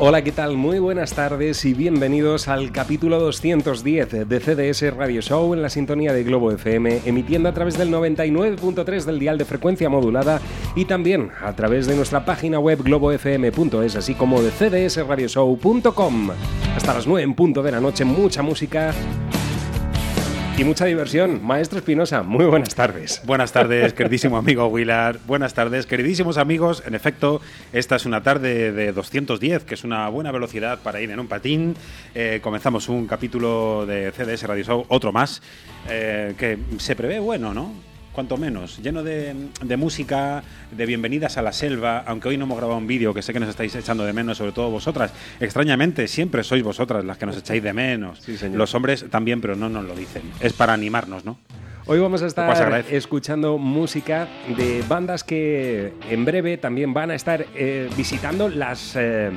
Hola, ¿qué tal? Muy buenas tardes y bienvenidos al capítulo 210 de CDS Radio Show en la sintonía de Globo FM, emitiendo a través del 99.3 del dial de frecuencia modulada y también a través de nuestra página web globofm.es, así como de cdsradioshow.com. Hasta las 9 en punto de la noche, mucha música y mucha diversión. Maestro Espinosa, muy buenas tardes. Buenas tardes, queridísimo amigo Willard. Buenas tardes, queridísimos amigos. En efecto, esta es una tarde de 210, que es una buena velocidad para ir en un patín. Eh, comenzamos un capítulo de CDS Radio Show, otro más, eh, que se prevé bueno, ¿no? Cuanto menos, lleno de, de música, de bienvenidas a la selva, aunque hoy no hemos grabado un vídeo que sé que nos estáis echando de menos, sobre todo vosotras. Extrañamente, siempre sois vosotras las que nos echáis de menos. Sí, señor. Los hombres también, pero no nos lo dicen. Es para animarnos, ¿no? Hoy vamos a estar escuchando música de bandas que en breve también van a estar eh, visitando las eh,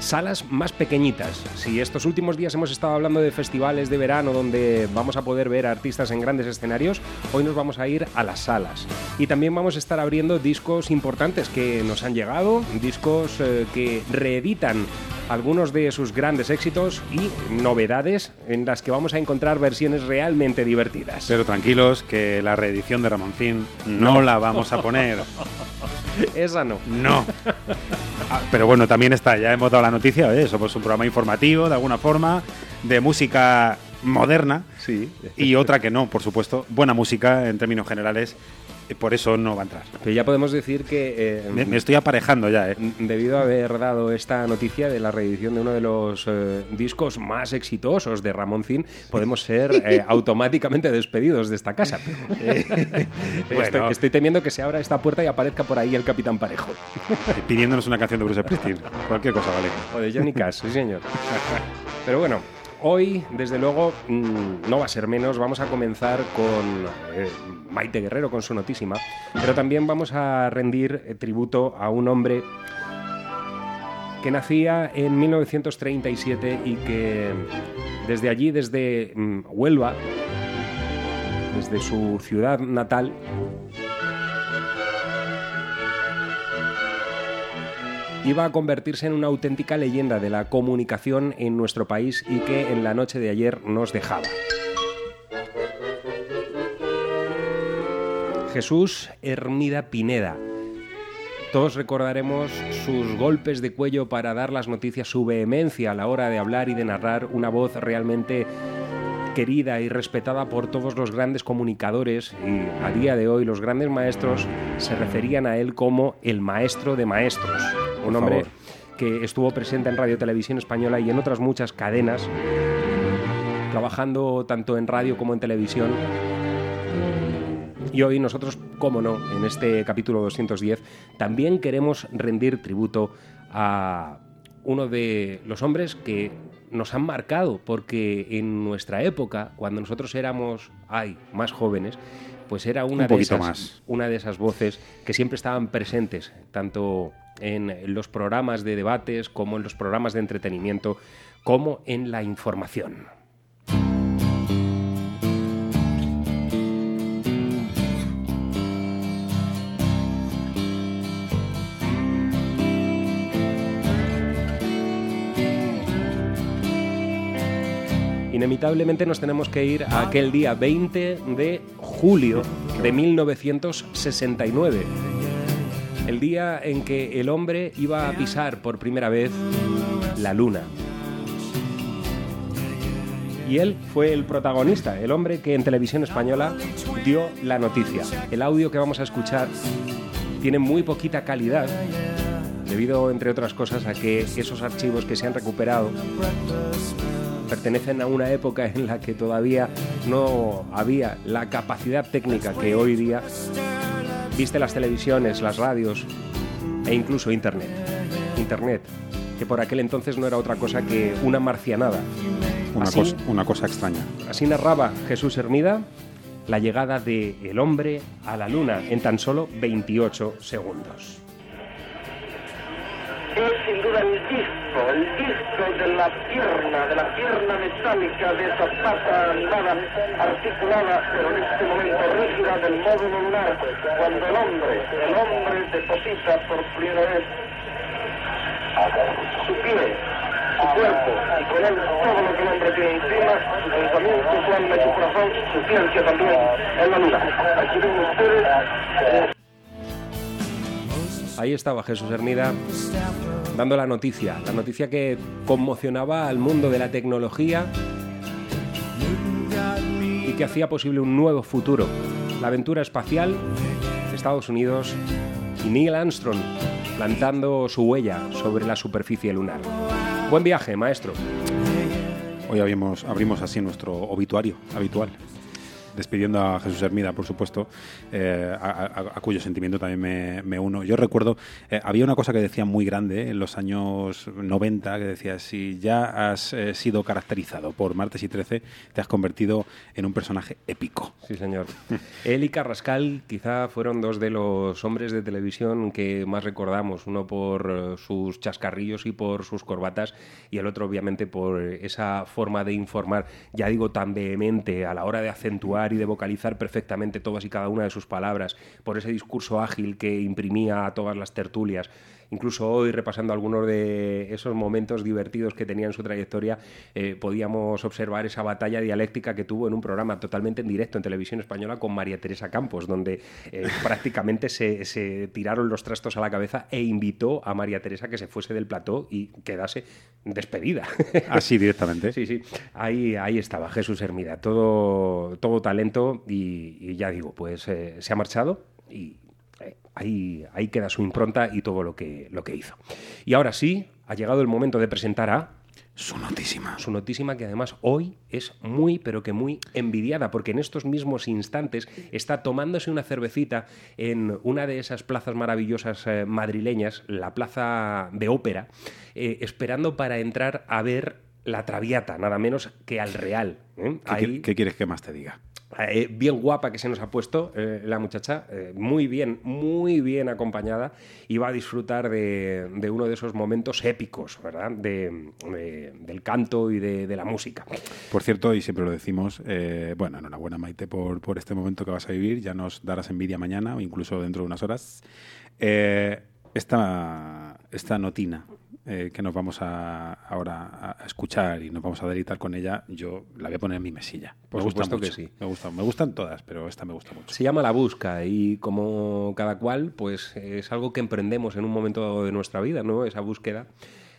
salas más pequeñitas. Si estos últimos días hemos estado hablando de festivales de verano donde vamos a poder ver artistas en grandes escenarios, hoy nos vamos a ir a las salas. Y también vamos a estar abriendo discos importantes que nos han llegado, discos eh, que reeditan algunos de sus grandes éxitos y novedades en las que vamos a encontrar versiones realmente divertidas. Pero tranquilos, que la reedición de Ramoncín no la vamos a poner. Esa no. No. Ah, Pero bueno, también está, ya hemos dado la noticia de eso, pues un programa informativo, de alguna forma, de música moderna. Sí. Y otra que no, por supuesto. Buena música en términos generales, eh, por eso no va a entrar. Pero ya podemos decir que eh, Me, me estoy aparejando ya, ¿eh? debido a haber dado esta noticia de la reedición de uno de los eh, discos más exitosos de Ramón Cin, podemos ser eh, automáticamente despedidos de esta casa. Bueno. estoy, estoy temiendo que se abra esta puerta y aparezca por ahí el Capitán Parejo. Pidiéndonos una canción de Bruce Springsteen. Cualquier cosa, vale. O de Johnny Cash, sí señor. Pero bueno, hoy, desde luego, mm, no va a ser menos. Vamos a comenzar con eh, Maite Guerrero, con su notísima. Pero también vamos a rendir eh, tributo a un hombre que nacía en 1937 y que desde allí, desde mm, Huelva, desde su ciudad natal, iba a convertirse en una auténtica leyenda de la comunicación en nuestro país y que en la noche de ayer nos dejaba. Jesús Hermida Pineda. Todos recordaremos sus golpes de cuello para dar las noticias, su vehemencia a la hora de hablar y de narrar, una voz realmente querida y respetada por todos los grandes comunicadores y a día de hoy los grandes maestros se referían a él como el maestro de maestros. Un hombre favor. que estuvo presente en Radio Televisión Española y en otras muchas cadenas, trabajando tanto en radio como en televisión. Y hoy nosotros, como no, en este capítulo 210, también queremos rendir tributo a uno de los hombres que nos han marcado, porque en nuestra época, cuando nosotros éramos, ay, más jóvenes, pues era una, Un de esas, más. una de esas voces que siempre estaban presentes, tanto en los programas de debates como en los programas de entretenimiento, como en la información. Inevitablemente nos tenemos que ir a aquel día 20 de julio de 1969. El día en que el hombre iba a pisar por primera vez la luna. Y él fue el protagonista, el hombre que en televisión española dio la noticia. El audio que vamos a escuchar tiene muy poquita calidad, debido, entre otras cosas, a que esos archivos que se han recuperado pertenecen a una época en la que todavía no había la capacidad técnica que hoy día viste las televisiones, las radios e incluso Internet. Internet, que por aquel entonces no era otra cosa que una marcianada. Una, Así- cosa, una cosa extraña. Así narraba Jesús Hermida la llegada de el hombre a la luna en tan solo 28 segundos. Es sin duda el disco, el disco de la pierna, de la pierna metálica de esa pata animada, articulada, pero en este momento rígida del módulo lunar, cuando el hombre, el hombre deposita por primera vez su pie, su cuerpo, y con él todo lo que el hombre tiene encima, su pensamiento, su alma y su corazón, su ciencia también, en la luna. Aquí ven ustedes eh, Ahí estaba Jesús Hermida dando la noticia, la noticia que conmocionaba al mundo de la tecnología y que hacía posible un nuevo futuro, la aventura espacial, Estados Unidos y Neil Armstrong plantando su huella sobre la superficie lunar. Buen viaje, maestro. Hoy abrimos así nuestro obituario habitual. Despidiendo a Jesús Hermida, por supuesto, eh, a, cuyo sentimiento también me, uno. Yo recuerdo, eh, había una cosa que decía muy grande en los años 90, que decía, si ya has eh, sido caracterizado por Martes y 13, te has convertido en un personaje épico. Sí, señor. Él y Carrascal quizá fueron dos de los hombres de televisión que más recordamos, uno por eh, sus chascarrillos y por sus corbatas y el otro obviamente por esa forma de informar, ya digo, tan vehemente a la hora de acentuar y de vocalizar perfectamente todas y cada una de sus palabras, por ese discurso ágil que imprimía a todas las tertulias. Incluso hoy, repasando algunos de esos momentos divertidos que tenía en su trayectoria, eh, podíamos observar esa batalla dialéctica que tuvo en un programa totalmente en directo en televisión española con María Teresa Campos, donde eh, prácticamente se, se tiraron los trastos a la cabeza e invitó a María Teresa que se fuese del plató y quedase despedida. Así directamente. Sí, sí. Ahí, ahí estaba Jesús Hermida, todo, todo talento y, y ya digo, pues eh, se ha marchado y ahí, ahí queda su impronta y todo lo que, lo que hizo. Y ahora sí, ha llegado el momento de presentar a Su notísima. su notísima que además hoy es muy, pero que muy envidiada, porque en estos mismos instantes está tomándose una cervecita en una de esas plazas maravillosas eh, madrileñas, la plaza de ópera, eh, esperando para entrar a ver la Traviata, nada menos que al Real. ¿eh? ¿Qué, Ahí- qué quieres que más te diga? Eh, bien guapa que se nos ha puesto eh, la muchacha, eh, muy bien, muy bien acompañada y va a disfrutar de, uno de esos momentos épicos, ¿verdad? De, de- del canto y de, la música. Por cierto, y siempre lo decimos, bueno, enhorabuena Maite por, por este momento que vas a vivir, ya nos darás envidia mañana o incluso dentro de unas horas. Esta notina eh, que nos vamos a, ahora a escuchar y nos vamos a deleitar con ella, yo la voy a poner en mi mesilla. Por me gusta supuesto que mucho, sí. Me, gusta, me gustan todas, pero esta me gusta mucho. Se llama La Busca y como cada cual, pues es algo que emprendemos en un momento dado de nuestra vida, ¿no? Esa búsqueda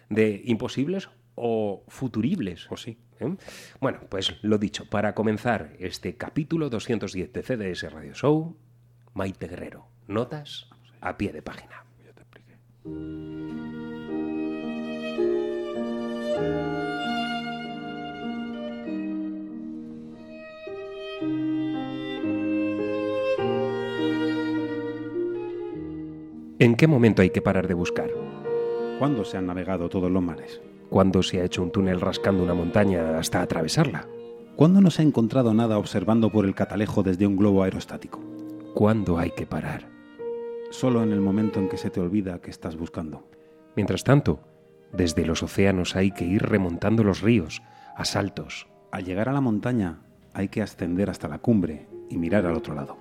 de imposibles o futuribles. Pues sí. ¿eh? Bueno, pues lo dicho, para comenzar este capítulo 210 de CDS Radio Show, Maite Guerrero, notas a pie de página. Ya te expliqué. ¿En qué momento hay que parar de buscar? ¿Cuándo se han navegado todos los mares? ¿Cuándo se ha hecho un túnel rascando una montaña hasta atravesarla? ¿Cuándo no se ha encontrado nada observando por el catalejo desde un globo aerostático? ¿Cuándo hay que parar? Solo en el momento en que se te olvida que estás buscando. Mientras tanto, desde los océanos hay que ir remontando los ríos, a saltos. Al llegar a la montaña hay que ascender hasta la cumbre y mirar al otro lado.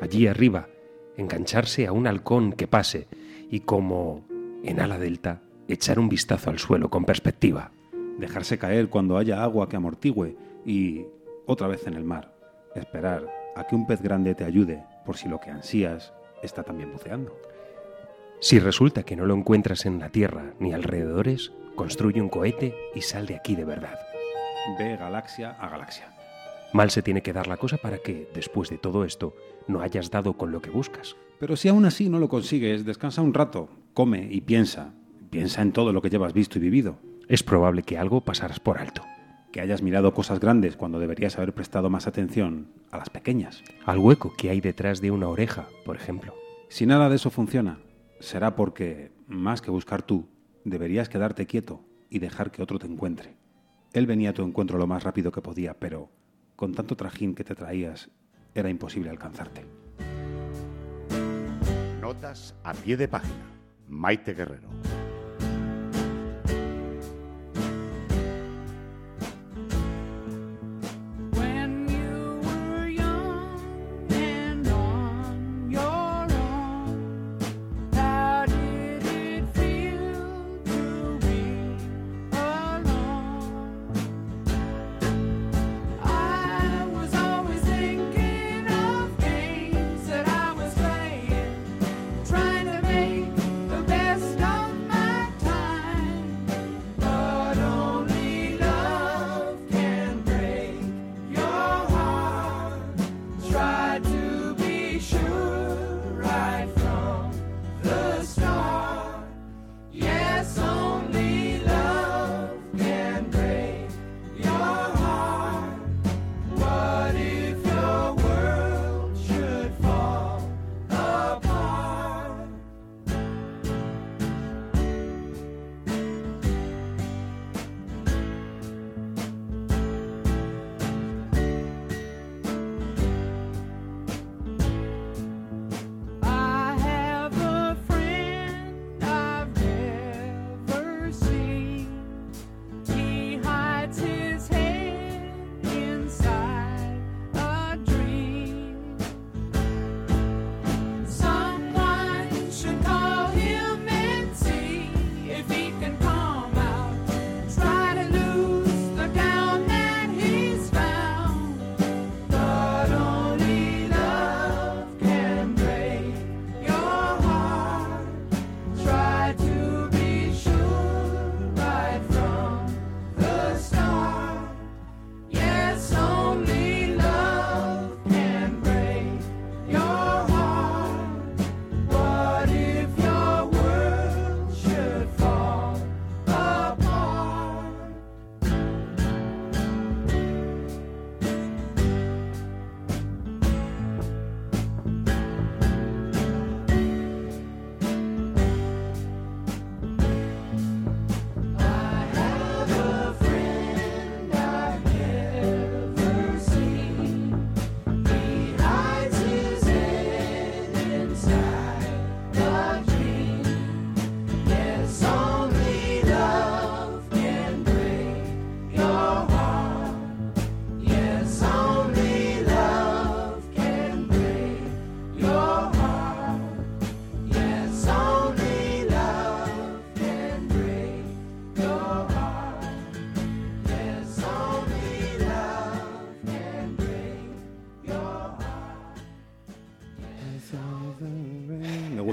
Allí arriba, engancharse a un halcón que pase y como en ala delta, echar un vistazo al suelo con perspectiva. Dejarse caer cuando haya agua que amortigüe y otra vez en el mar. Esperar a que un pez grande te ayude por si lo que ansías está también buceando. Si resulta que no lo encuentras en la Tierra ni alrededores, construye un cohete y sal de aquí de verdad. Ve galaxia a galaxia. Mal se tiene que dar la cosa para que, después de todo esto, no hayas dado con lo que buscas. Pero si aún así no lo consigues, descansa un rato, come y piensa. Piensa en todo lo que llevas visto y vivido. Es probable que algo pasaras por alto. Que hayas mirado cosas grandes cuando deberías haber prestado más atención a las pequeñas. Al hueco que hay detrás de una oreja, por ejemplo. Si nada de eso funciona, será porque, más que buscar tú, deberías quedarte quieto y dejar que otro te encuentre. Él venía a tu encuentro lo más rápido que podía, pero con tanto trajín que te traías, era imposible alcanzarte. Notas a pie de página. Maite Guerrero.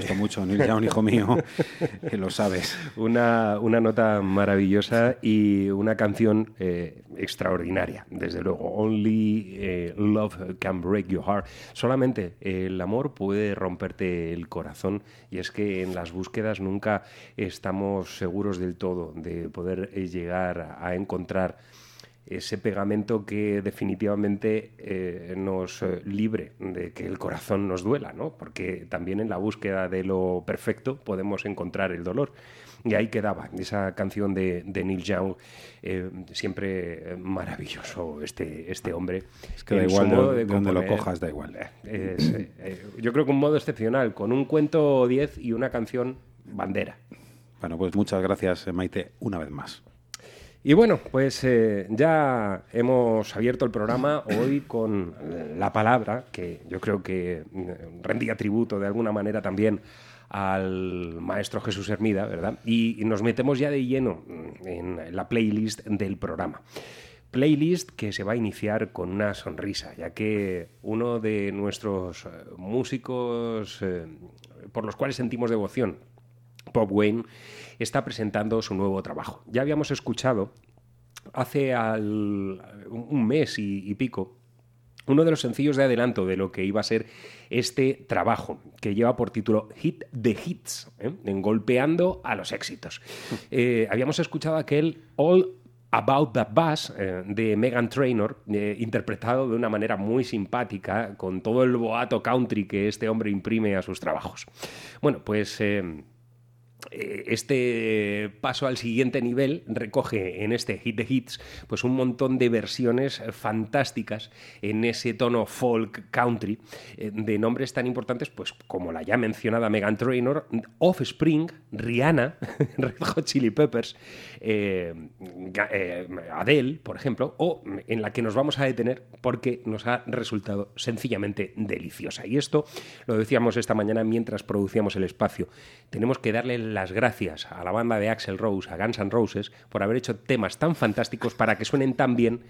Gusta mucho Neil Young, hijo mío, que lo sabes. Una, una nota maravillosa y una canción eh, extraordinaria, desde luego. Only eh, Love Can Break Your Heart. Solamente el amor puede romperte el corazón y es que en las búsquedas nunca estamos seguros del todo de poder eh, llegar a encontrar ese pegamento que definitivamente eh, nos eh, libre de que el corazón nos duela, ¿no? Porque también en la búsqueda de lo perfecto podemos encontrar el dolor. Y ahí quedaba esa canción de, de Neil Young, eh, siempre maravilloso este, este hombre. Es que da igual de, modo de donde lo cojas, da igual. Es, yo creo que un modo excepcional, con un cuento 10 y una canción bandera. Bueno, pues muchas gracias, Maite, una vez más. Y bueno, pues eh, ya hemos abierto el programa hoy con la palabra, que yo creo que mm, rendía tributo de alguna manera también al maestro Jesús Hermida, ¿verdad? Y, y nos metemos ya de lleno mm, en la playlist del programa. Playlist que se va a iniciar con una sonrisa, ya que uno de nuestros eh, músicos eh, por los cuales sentimos devoción, Bob Wayne, está presentando su nuevo trabajo. Ya habíamos escuchado hace un mes y, pico uno de los sencillos de adelanto de lo que iba a ser este trabajo, que lleva por título Hit the Hits, ¿eh? en golpeando a los éxitos. Eh, habíamos escuchado aquel All About That Bass eh, de Megan Trainor, interpretado de una manera muy simpática, con todo el boato country que este hombre imprime a sus trabajos. Bueno, pues... este paso al siguiente nivel recoge en este Hit the Hits pues un montón de versiones eh, fantásticas en ese tono folk country eh, de nombres tan importantes pues como la ya mencionada Megan Trainor, Offspring, Rihanna, Red Hot Chili Peppers, eh, eh, Adele, por ejemplo, o en la que nos vamos a detener porque nos ha resultado sencillamente deliciosa. Y esto lo decíamos esta mañana mientras producíamos el espacio. Tenemos que darle las gracias a la banda de Axel Rose, a Guns N' Roses, por haber hecho temas tan fantásticos para que suenen tan bien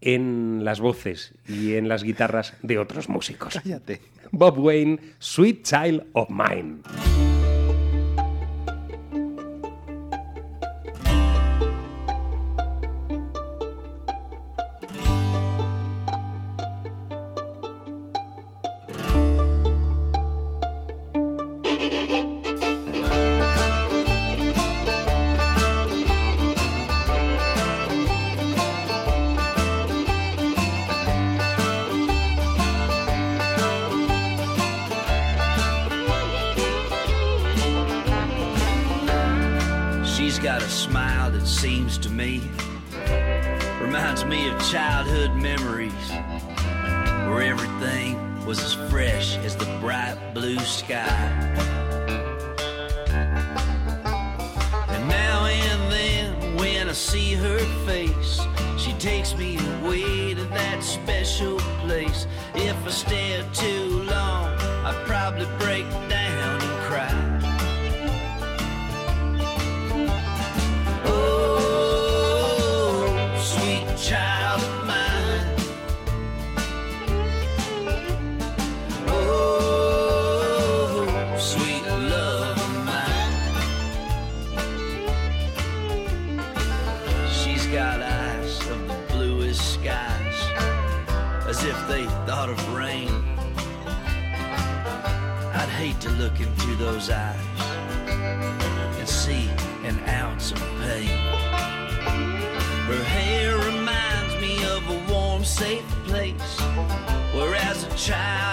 en las voces y en las guitarras de otros músicos. Cállate. Bob Wayne, Sweet Child of Mine. Takes me away to that special place. If I stare too long, I'd probably break down look into those eyes and see an ounce of pain. Her hair reminds me of a warm, safe place where, as a child,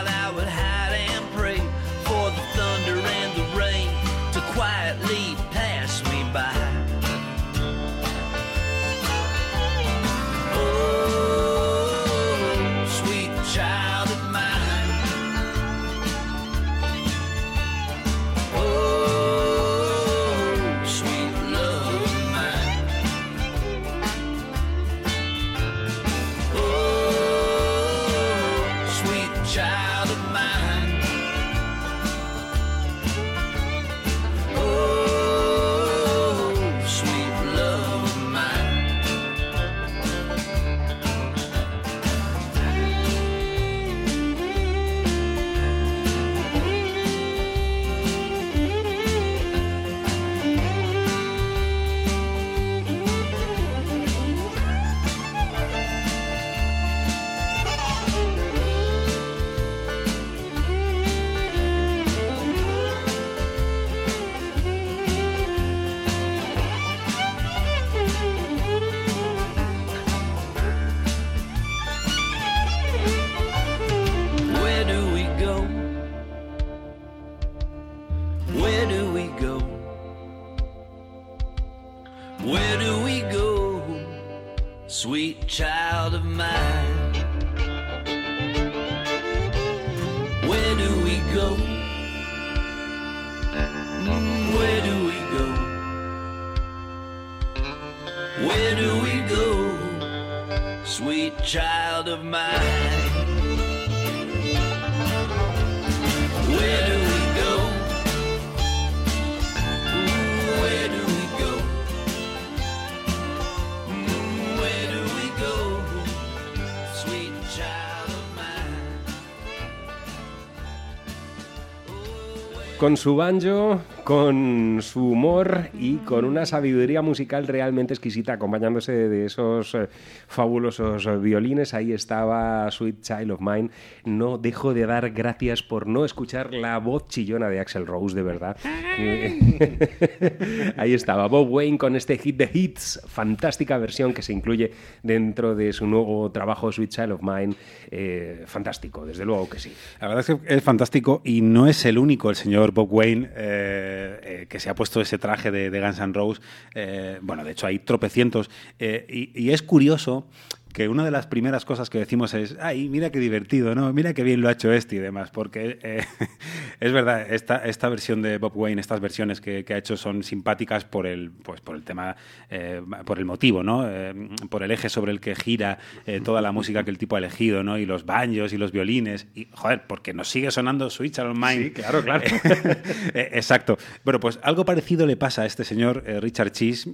Con su banjo, con su humor y con una sabiduría musical realmente exquisita, acompañándose de esos eh, fabulosos violines. Ahí estaba Sweet Child of Mine. No dejo de dar gracias por no escuchar la voz chillona de Axel Rose, de verdad. Ahí estaba Bob Wayne con este hit de hits, fantástica versión que se incluye dentro de su nuevo trabajo Sweet Child of Mine. Eh, fantástico, desde luego que sí. La verdad es que es fantástico y no es el único, el señor Bob Wayne, eh, eh, que se ha puesto ese traje de, Guns N' Roses. Eh, bueno, de hecho hay tropecientos. Eh, y, y es curioso que una de las primeras cosas que decimos es, ay, mira qué divertido, ¿no? Mira qué bien lo ha hecho este y demás, porque eh, es verdad, esta, esta versión de Bob Wayne, estas versiones que, que ha hecho son simpáticas por el, pues, por el tema, eh, por el motivo, ¿no? Eh, por el eje sobre el que gira toda la música que el tipo ha elegido, ¿no? Y los banjos y los violines, y joder, porque nos sigue sonando Switch on Mine. Sí, claro, claro. Exacto. Bueno, pues algo parecido le pasa a este señor Richard Cheese,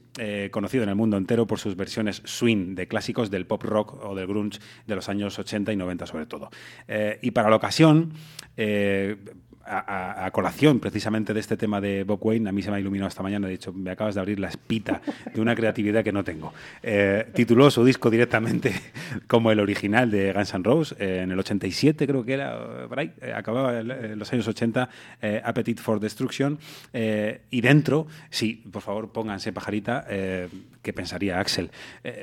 conocido en el mundo entero por sus versiones swing de clásicos del pop rock o del grunge de los años 80 y 90 sobre todo. Eh, y para la ocasión, eh, a, colación precisamente de este tema de Bob Wayne, a mí se me ha iluminado esta mañana, de hecho me acabas de abrir la espita de una creatividad que no tengo. Eh, tituló su disco directamente como el original de Guns N' Roses, eh, en el 87 creo que era, eh, eh, acababa eh, los años 80, eh, Appetite for Destruction, y dentro, sí, por favor pónganse pajarita, ¿qué pensaría Axel?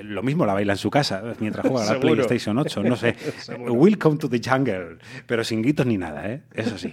Lo mismo la baila en su casa mientras juega a la. PlayStation 8, no sé. Welcome to the jungle, pero sin gritos ni nada, ¿eh? Eso sí.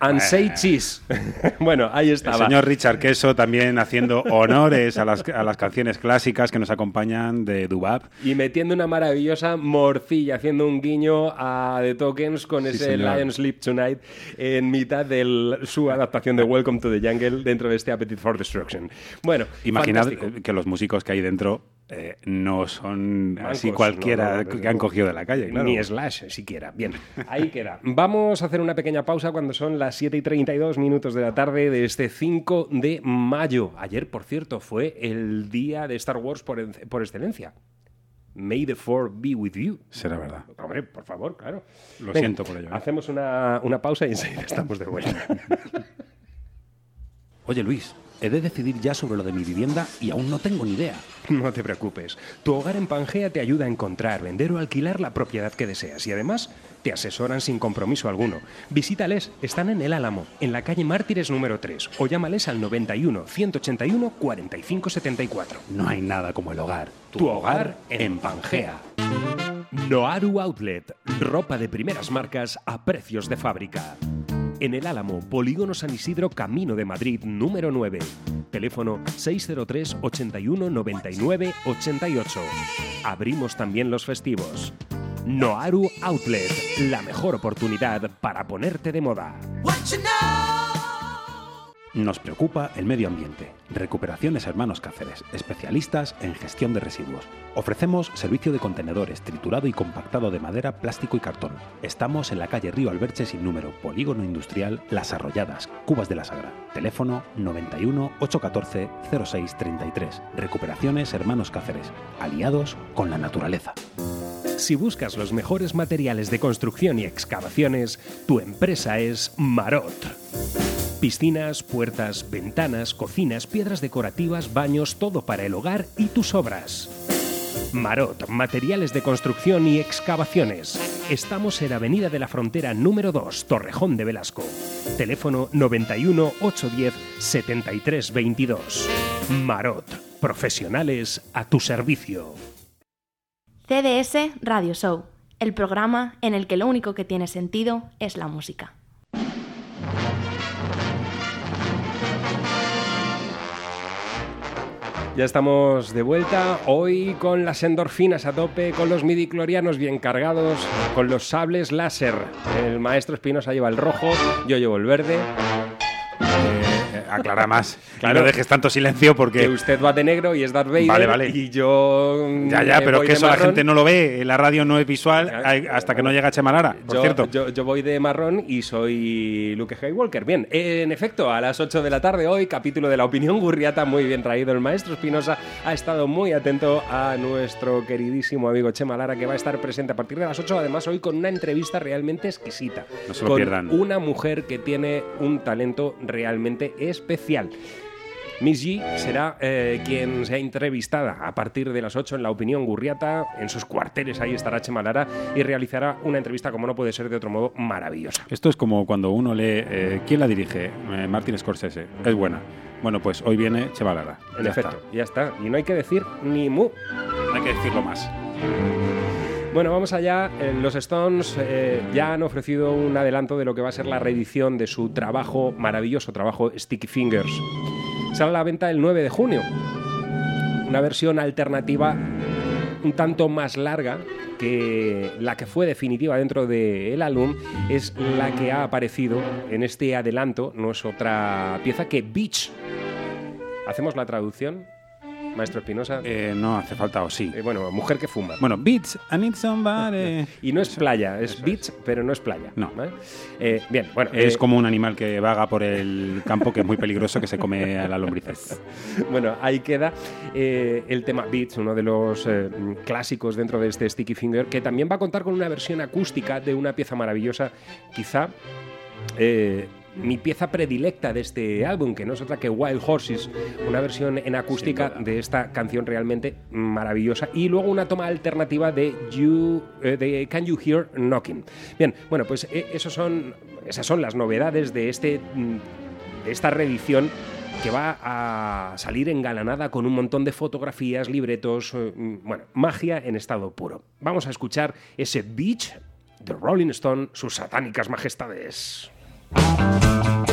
And say cheese. bueno, ahí El estaba. señor Richard Queso también haciendo honores a las, a las canciones clásicas que nos acompañan de Dubab. Y metiendo una maravillosa morcilla, haciendo un guiño a The Tokens con Sí, ese señor. Lion Sleep Tonight en mitad de su adaptación de Welcome to the Jungle dentro de este Appetite for Destruction. Bueno, Imaginad fantástico. que los músicos que hay dentro eh, no son así cualquiera no, no, desde que han cogido de la calle. Claro. Ni Slash siquiera. Bien, ahí queda. Vamos a hacer una pequeña pausa cuando son las 7 y 32 minutos de la tarde de este 5 de mayo. Ayer, por cierto, fue el día de Star Wars por, por excelencia. May the Four be with you. Será verdad. Hombre, por favor, claro. Lo Venga, siento por ello, ¿eh? Hacemos una, una pausa y enseguida estamos de vuelta. Oye Luis, he de decidir ya sobre lo de mi vivienda y aún no tengo ni idea. No te preocupes. Tu hogar en Pangea te ayuda a encontrar, vender o alquilar la propiedad que deseas y además te asesoran sin compromiso alguno. Visítales, están en El Álamo, en la calle Mártires número 3 o llámales al 91 181 45 74. No hay nada como el hogar. Tu hogar en Pangea. Noaru Outlet, ropa de primeras marcas a precios de fábrica. En el Álamo, Polígono San Isidro, Camino de Madrid, número 9. Teléfono 603 81 99 88. Abrimos también los festivos. Noaru Outlet, la mejor oportunidad para ponerte de moda. Nos preocupa el medio ambiente. Recuperaciones Hermanos Cáceres, especialistas en gestión de residuos. Ofrecemos servicio de contenedores, triturado y compactado de madera, plástico y cartón. Estamos en la calle Río Alberche sin número, Polígono Industrial Las Arrolladas, Cubas de la Sagra. Teléfono 91 814 0633. Recuperaciones Hermanos Cáceres, aliados con la naturaleza. Si buscas los mejores materiales de construcción y excavaciones, tu empresa es Marot. Piscinas, puertas, ventanas, cocinas, piedras decorativas, baños, todo para el hogar y tus obras. Marot, materiales de construcción y excavaciones. Estamos en Avenida de la Frontera número 2, Torrejón de Velasco. Teléfono 91 810 73 22. Marot, profesionales a tu servicio. CDS Radio Show, el programa en el que lo único que tiene sentido es la música. Ya estamos de vuelta, hoy con las endorfinas a tope, con los midiclorianos bien cargados, con los sables láser. El maestro Espinosa lleva el rojo, yo llevo el verde. Eh, aclara más. Claro. No dejes tanto silencio porque. Que usted va de negro y es Darth Vader Vale, vale. y yo... Ya, ya, me pero voy que eso la gente no lo ve. La radio no es visual hasta que no llega Chemalara, por yo, cierto. Yo, yo voy de marrón y soy Luke Skywalker. Bien, en efecto, a las 8 de la tarde hoy, capítulo de la opinión gurriata, muy bien traído. El maestro Espinosa ha estado muy atento a nuestro queridísimo amigo Chema Lara, que va a estar presente a partir de las 8, además hoy con una entrevista realmente exquisita. No se lo con pierdan. Una mujer que tiene un talento realmente especial. Miss G será eh, quien sea entrevistada a partir de las 8 en La Opinión Gurriata, en sus cuarteles, ahí estará Chema Lara y realizará una entrevista, como no puede ser de otro modo, maravillosa. Esto es como cuando uno lee. eh, ¿Quién la dirige? Eh, Martin Scorsese. Es buena. Bueno, pues hoy viene Chemalara. En Ya efecto, está. ya está. Y no hay que decir ni mu. No hay que decirlo más. Bueno, vamos allá. Eh, Los Stones eh, ya han ofrecido un adelanto de lo que va a ser la reedición de su trabajo, maravilloso trabajo, Sticky Fingers. Sale a la venta el 9 de junio. Una versión alternativa un tanto más larga que la que fue definitiva dentro del álbum es la que ha aparecido en este adelanto. No es otra pieza que Beach. ¿Hacemos la traducción, maestro Espinosa? Eh, no hace falta, o sí. Eh, bueno, mujer que fuma. Bueno, Beats, I need somebody. Y no es playa, es beach, pero no es playa. No. ¿vale? Eh, bien, bueno. Es eh, como un animal que vaga por el campo que es muy peligroso que se come a las lombrices. Bueno, ahí queda el tema Beats, uno de los clásicos dentro de este Sticky Finger, que también va a contar con una versión acústica de una pieza maravillosa, quizá. eh, mi pieza predilecta de este álbum, que no es otra que Wild Horses, una versión en acústica de esta canción realmente maravillosa, y luego una toma alternativa de, you, eh, de Can You Hear Knocking. Bien, bueno, pues eh, esos son, esas son las novedades de, este, mm, de esta reedición que va a salir engalanada con un montón de fotografías, libretos, eh, mm, bueno, magia en estado puro. Vamos a escuchar ese Beach de Rolling Stone, sus satánicas majestades. Bye.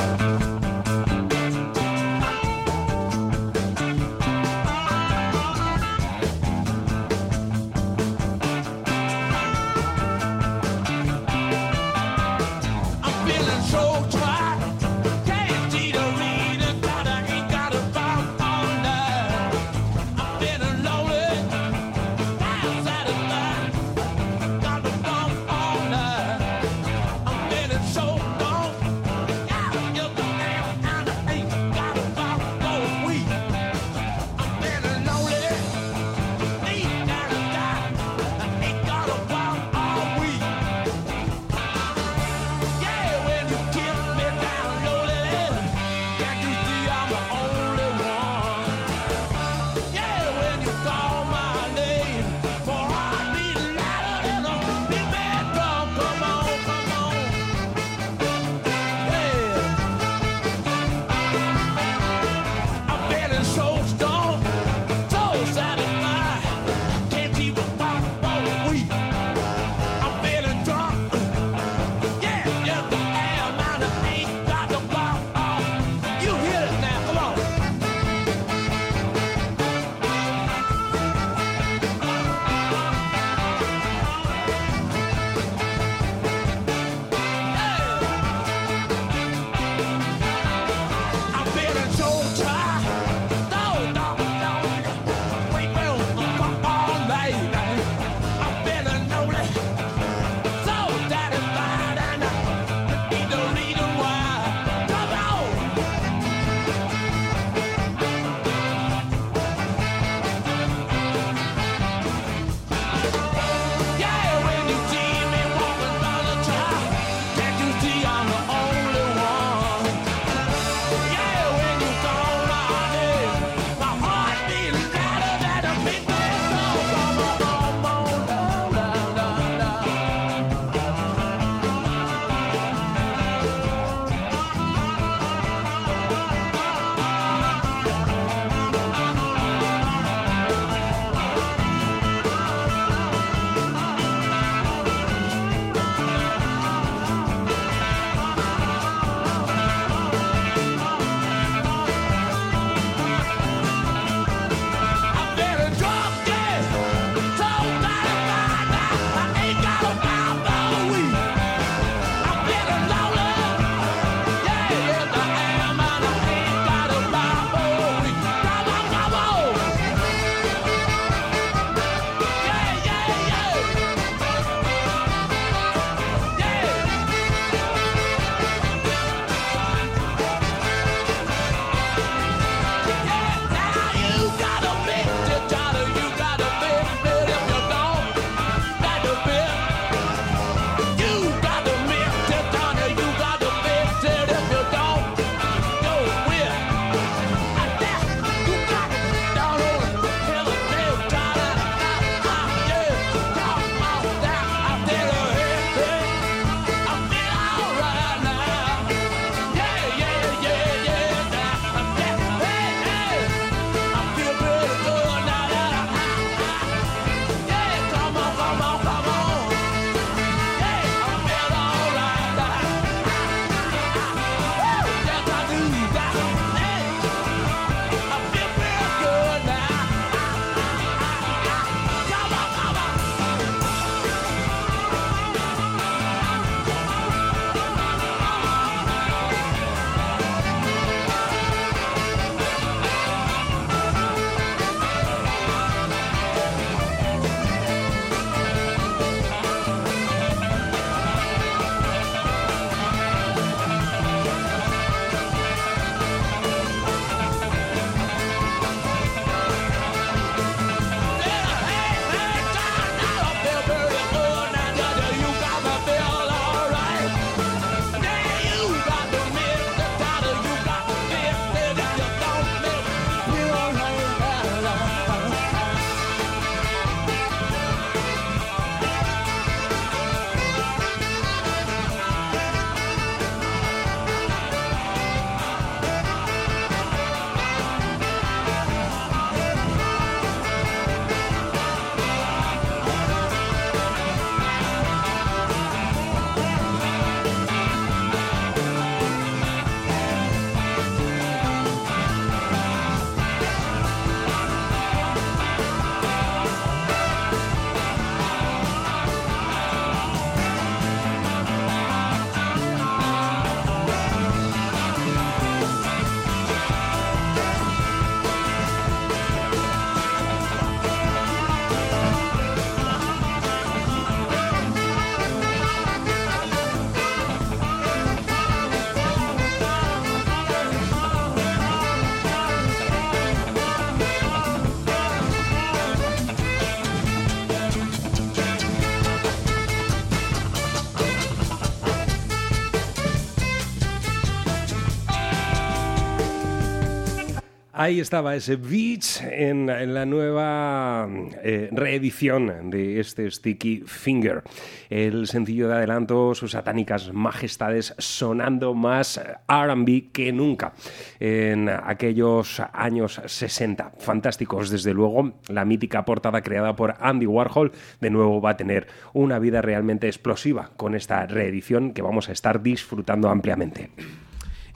Ahí estaba ese Beach en, la nueva eh, reedición de este Sticky Finger. El sencillo de adelanto, sus satánicas majestades sonando más RB que nunca en aquellos años 60. Fantásticos, desde luego. La mítica portada creada por Andy Warhol de nuevo va a tener una vida realmente explosiva con esta reedición que vamos a estar disfrutando ampliamente.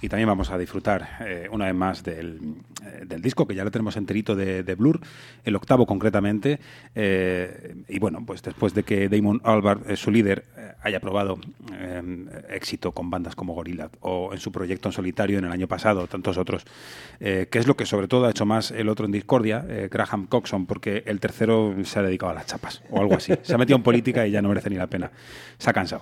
Y también vamos a disfrutar eh, una vez más del, eh, del disco, que ya lo tenemos enterito de, Blur, el octavo concretamente. eh, y bueno, pues después de que Damon Albarn, eh, su líder, haya probado éxito con bandas como Gorillaz o en su proyecto en solitario en el año pasado, tantos otros, que es lo que sobre todo ha hecho más el otro en Discordia, Graham Coxon, porque el tercero se ha dedicado a las chapas o algo así. Se ha metido en política y ya no merece ni la pena. Se ha cansado.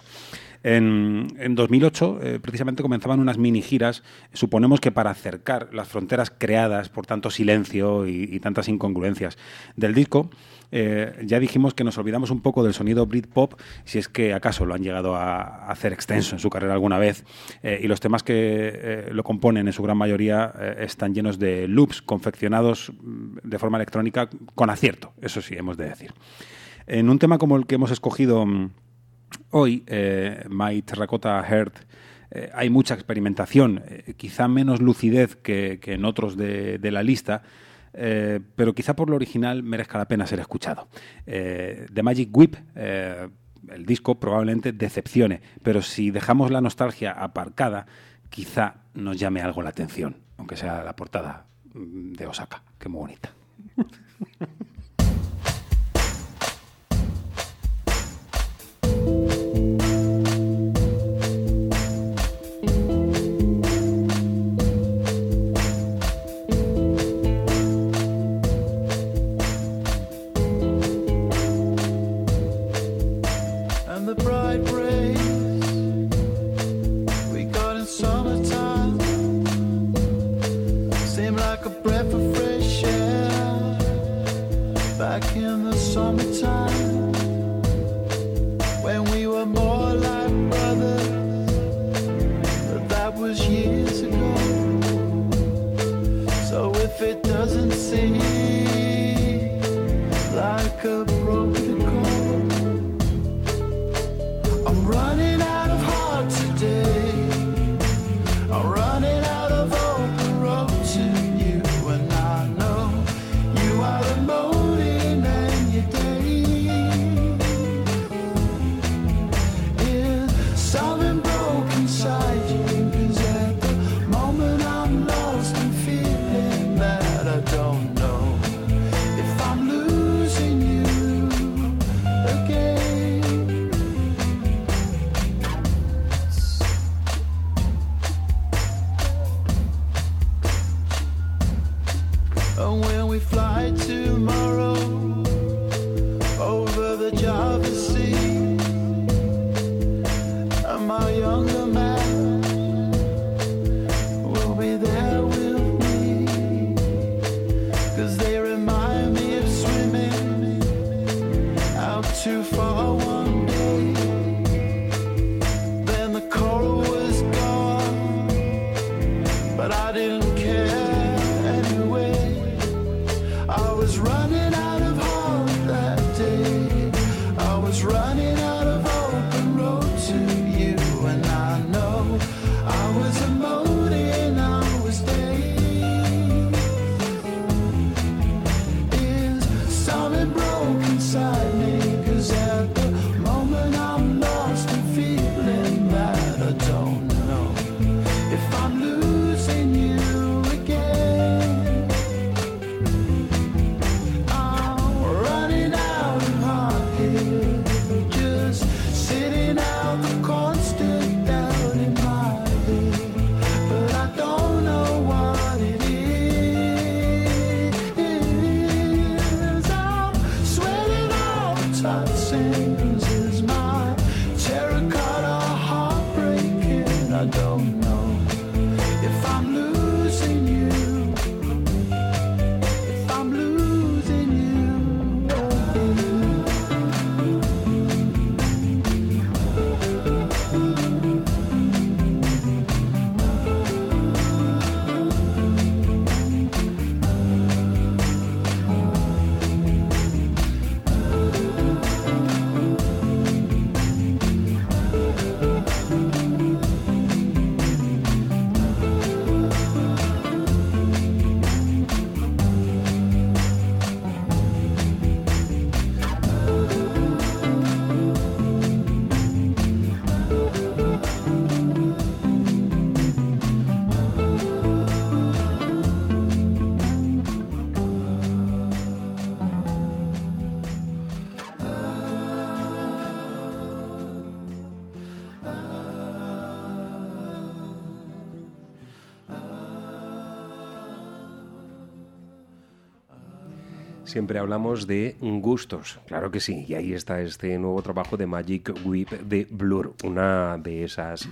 En, en 2008, eh, precisamente, comenzaban unas mini giras, suponemos que para acercar las fronteras creadas por tanto silencio y, tantas incongruencias del disco. Eh, ya dijimos que nos olvidamos un poco del sonido Britpop, si es que acaso lo han llegado a hacer extenso en su carrera alguna vez, eh, y los temas que lo componen en su gran mayoría están llenos de loops confeccionados mm, de forma electrónica con acierto, eso sí, hemos de decir. En un tema como el que hemos escogido mm, hoy, eh, My Terracotta Heart, eh, hay mucha experimentación, eh, quizá menos lucidez que, que en otros de, de la lista, eh, pero quizá por lo original merezca la pena ser escuchado. Eh, The Magic Whip, el disco probablemente decepcione, pero si dejamos la nostalgia aparcada, quizá nos llame algo la atención, aunque sea la portada mm, de Osaka, que muy bonita. Siempre hablamos de gustos, claro que sí. Y ahí está este nuevo trabajo de Magic Whip de Blur, una de esas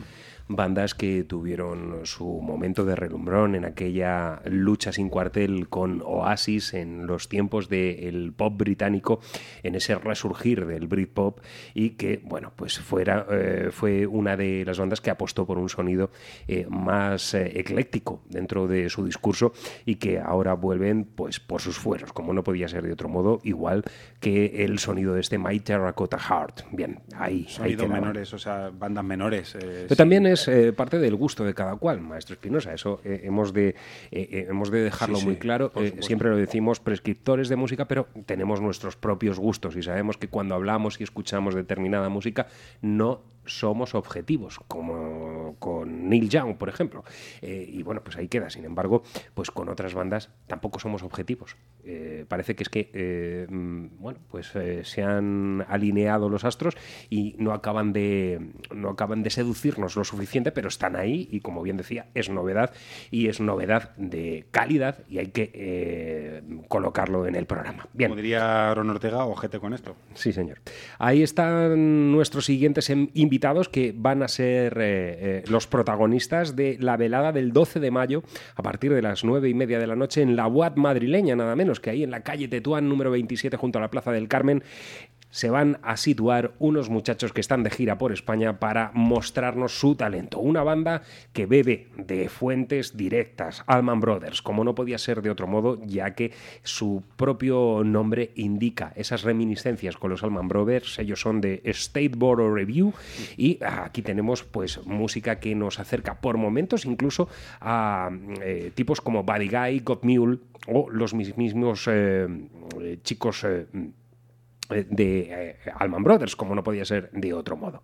bandas que tuvieron su momento de relumbrón en aquella lucha sin cuartel con Oasis en los tiempos del pop británico, en ese resurgir del Britpop y que, bueno, pues fuera, eh, fue una de las bandas que apostó por un sonido eh, más eh, ecléctico dentro de su discurso y que ahora vuelven pues por sus fueros, como no podía ser de otro modo, igual que el sonido de este My Terracotta Heart. Bien, ahí, quedaba. menores, o sea, bandas menores. Pero también es parte del gusto de cada cual, maestro Espinosa. Eso hemos, de, hemos de dejarlo Sí, muy sí, claro. siempre lo decimos prescriptores de música, pero tenemos nuestros propios gustos y sabemos que cuando hablamos y escuchamos determinada música no somos objetivos, como con Neil Young, por ejemplo. Eh, y bueno, pues ahí queda. Sin embargo, pues con otras bandas tampoco somos objetivos. Eh, parece que es que, eh, mm, bueno, pues se han alineado los astros y no acaban de no acaban de seducirnos lo suficiente, pero están ahí y como bien decía, es novedad y es novedad de calidad y hay que colocarlo en el programa. Bien. Como diría Ron Ortega, ojete con esto. Sí, señor. Ahí están nuestros siguientes em- invitados que van a ser eh, eh, los protagonistas de la velada del 12 de mayo a partir de las nueve y media de la noche en la UAT madrileña, nada menos que ahí en la calle Tetuán número 27 junto a la Plaza del Carmen se van a situar unos muchachos que están de gira por España para mostrarnos su talento. Una banda que bebe de fuentes directas, Allman Brothers, como no podía ser de otro modo, ya que su propio nombre indica esas reminiscencias con los Allman Brothers. Ellos son de State of Review y aquí tenemos pues música que nos acerca por momentos incluso a eh, tipos como Buddy Guy, God Mule o los mismos eh, chicos... eh, de eh, Allman Brothers, como no podía ser de otro modo.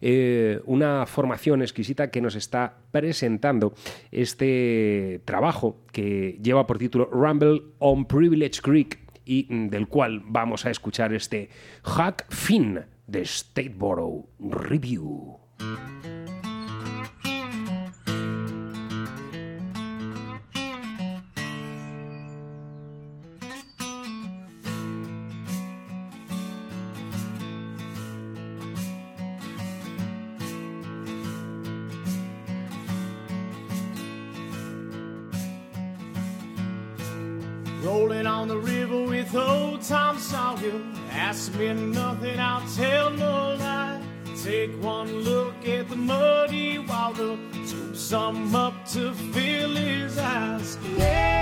Eh, una formación exquisita que nos está presentando este trabajo que lleva por título Rumble on Privilege Creek y mm, del cual vamos a escuchar este Hack Fin de Stateboro Review. Ask me nothing, I'll tell no lie. Take one look at the muddy water. Scoop some up to fill his eyes. Annie,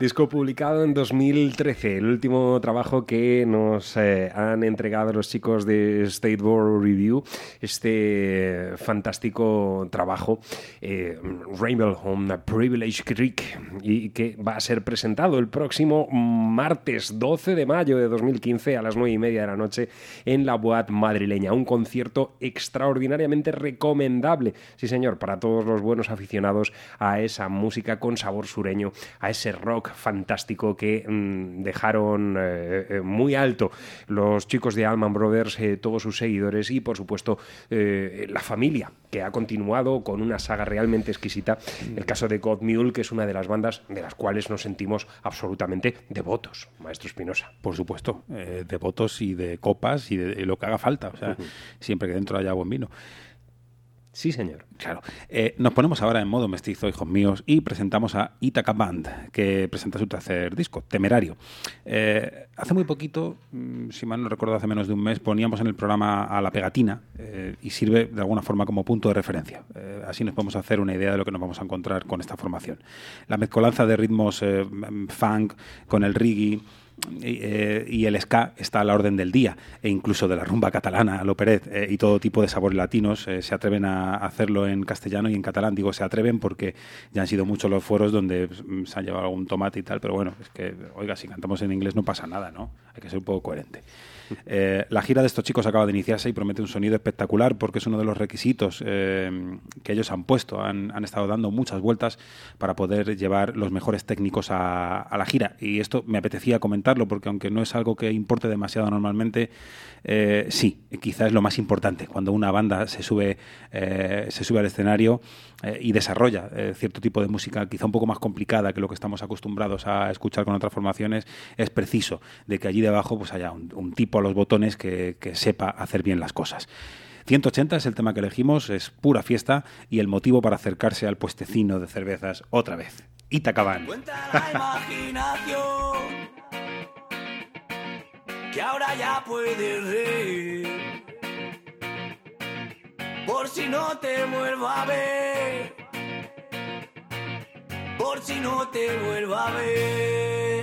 Disco publicado en 2013, el último trabajo que nos eh, han entregado los chicos de State Board Review, este fantástico trabajo, eh, Rainbow on a Privilege Creek, y que va a ser presentado el próximo martes 12 de mayo de 2015 a las 9 y media de la noche en la Boat madrileña. Un concierto extraordinariamente recomendable, sí señor, para todos los buenos aficionados a esa música con sabor sureño, a ese rock fantástico que mm, dejaron eh, eh, muy alto los chicos de Allman Brothers, eh, todos sus seguidores y por supuesto eh, la familia que ha continuado con una saga realmente exquisita. El caso de God Mule, que es una de las bandas de las cuales nos sentimos absolutamente devotos, maestro Espinosa. Por supuesto, eh, de votos y de copas y de, de lo que haga falta. O sea, Ujú. siempre que dentro haya buen vino. Sí, señor. Claro. Eh, nos ponemos ahora en modo mestizo, hijos míos, y presentamos a Itaca Band, que presenta su tercer disco, Temerario. Eh, hace muy poquito, mm, si mal no recuerdo, hace menos de un mes, poníamos en el programa a La Pegatina eh, y sirve de alguna forma como punto de referencia. Así nos podemos hacer una idea de lo que nos vamos a encontrar con esta formación. La mezcolanza de ritmos funk con el reggae eh, y el ska está a la orden del día, e incluso de la rumba catalana, al operet, eh, y todo tipo de sabores latinos eh, se atreven a hacerlo en castellano y en catalán. Digo, se atreven porque ya han sido muchos los foros donde mm, se han llevado algún tomate y tal, pero bueno, es que, oiga, si cantamos en inglés no pasa nada, ¿no? Hay que ser un poco coherente. Eh, la gira de estos chicos acaba de iniciarse y promete un sonido espectacular porque es uno de los requisitos eh, que ellos han puesto. Han, han estado dando muchas vueltas para poder llevar los mejores técnicos a, a la gira. Y esto me apetecía comentarlo porque aunque no es algo que importe demasiado normalmente, eh, sí, quizá es lo más importante. Cuando una banda se sube, eh, se sube al escenario eh, y desarrolla cierto tipo de música quizá un poco más complicada que lo que estamos acostumbrados a escuchar con otras formaciones, es preciso de que allí debajo pues haya un, tipo a los botones que, sepa hacer bien las cosas. 180 es el tema que elegimos, es pura fiesta y el motivo para acercarse al puestecino de cervezas otra vez. Itacaban. Que ahora ya puedes reír. Por si no te vuelvo a ver, por si no te vuelvo a ver.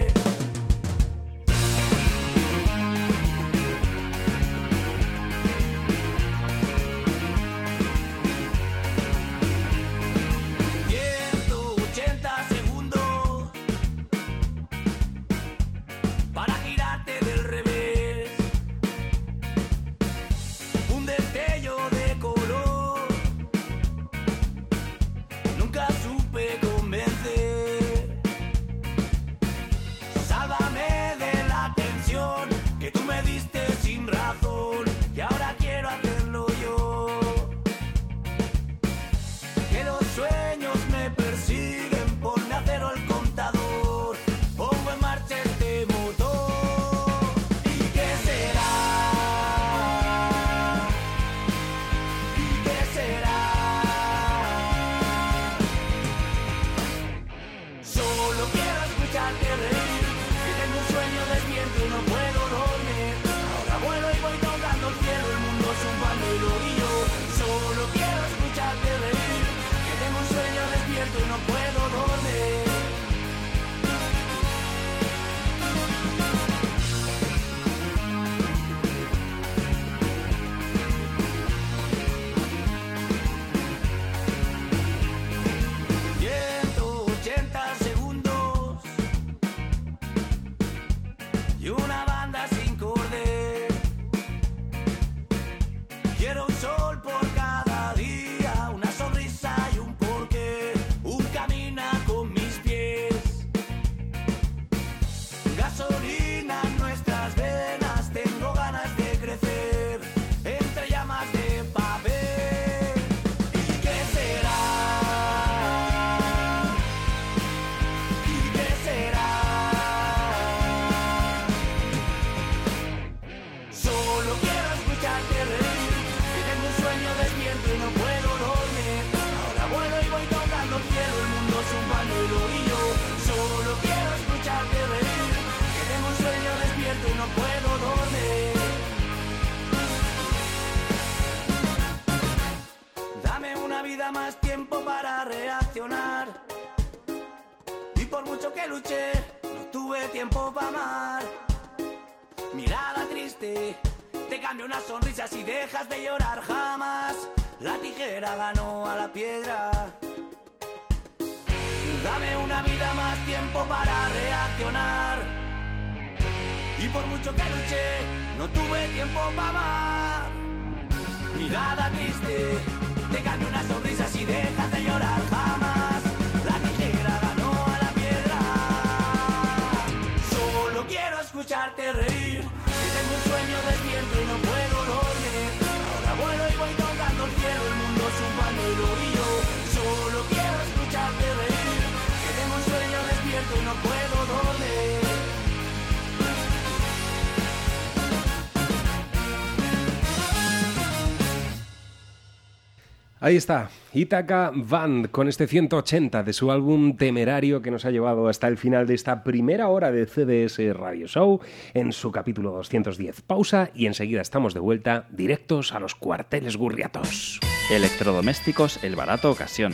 Ahí está, Ithaca Band con este 180 de su álbum Temerario que nos ha llevado hasta el final de esta primera hora de CDS Radio Show en su capítulo 210. Pausa y enseguida estamos de vuelta directos a los cuarteles gurriatos. Electrodomésticos El Barato Ocasión.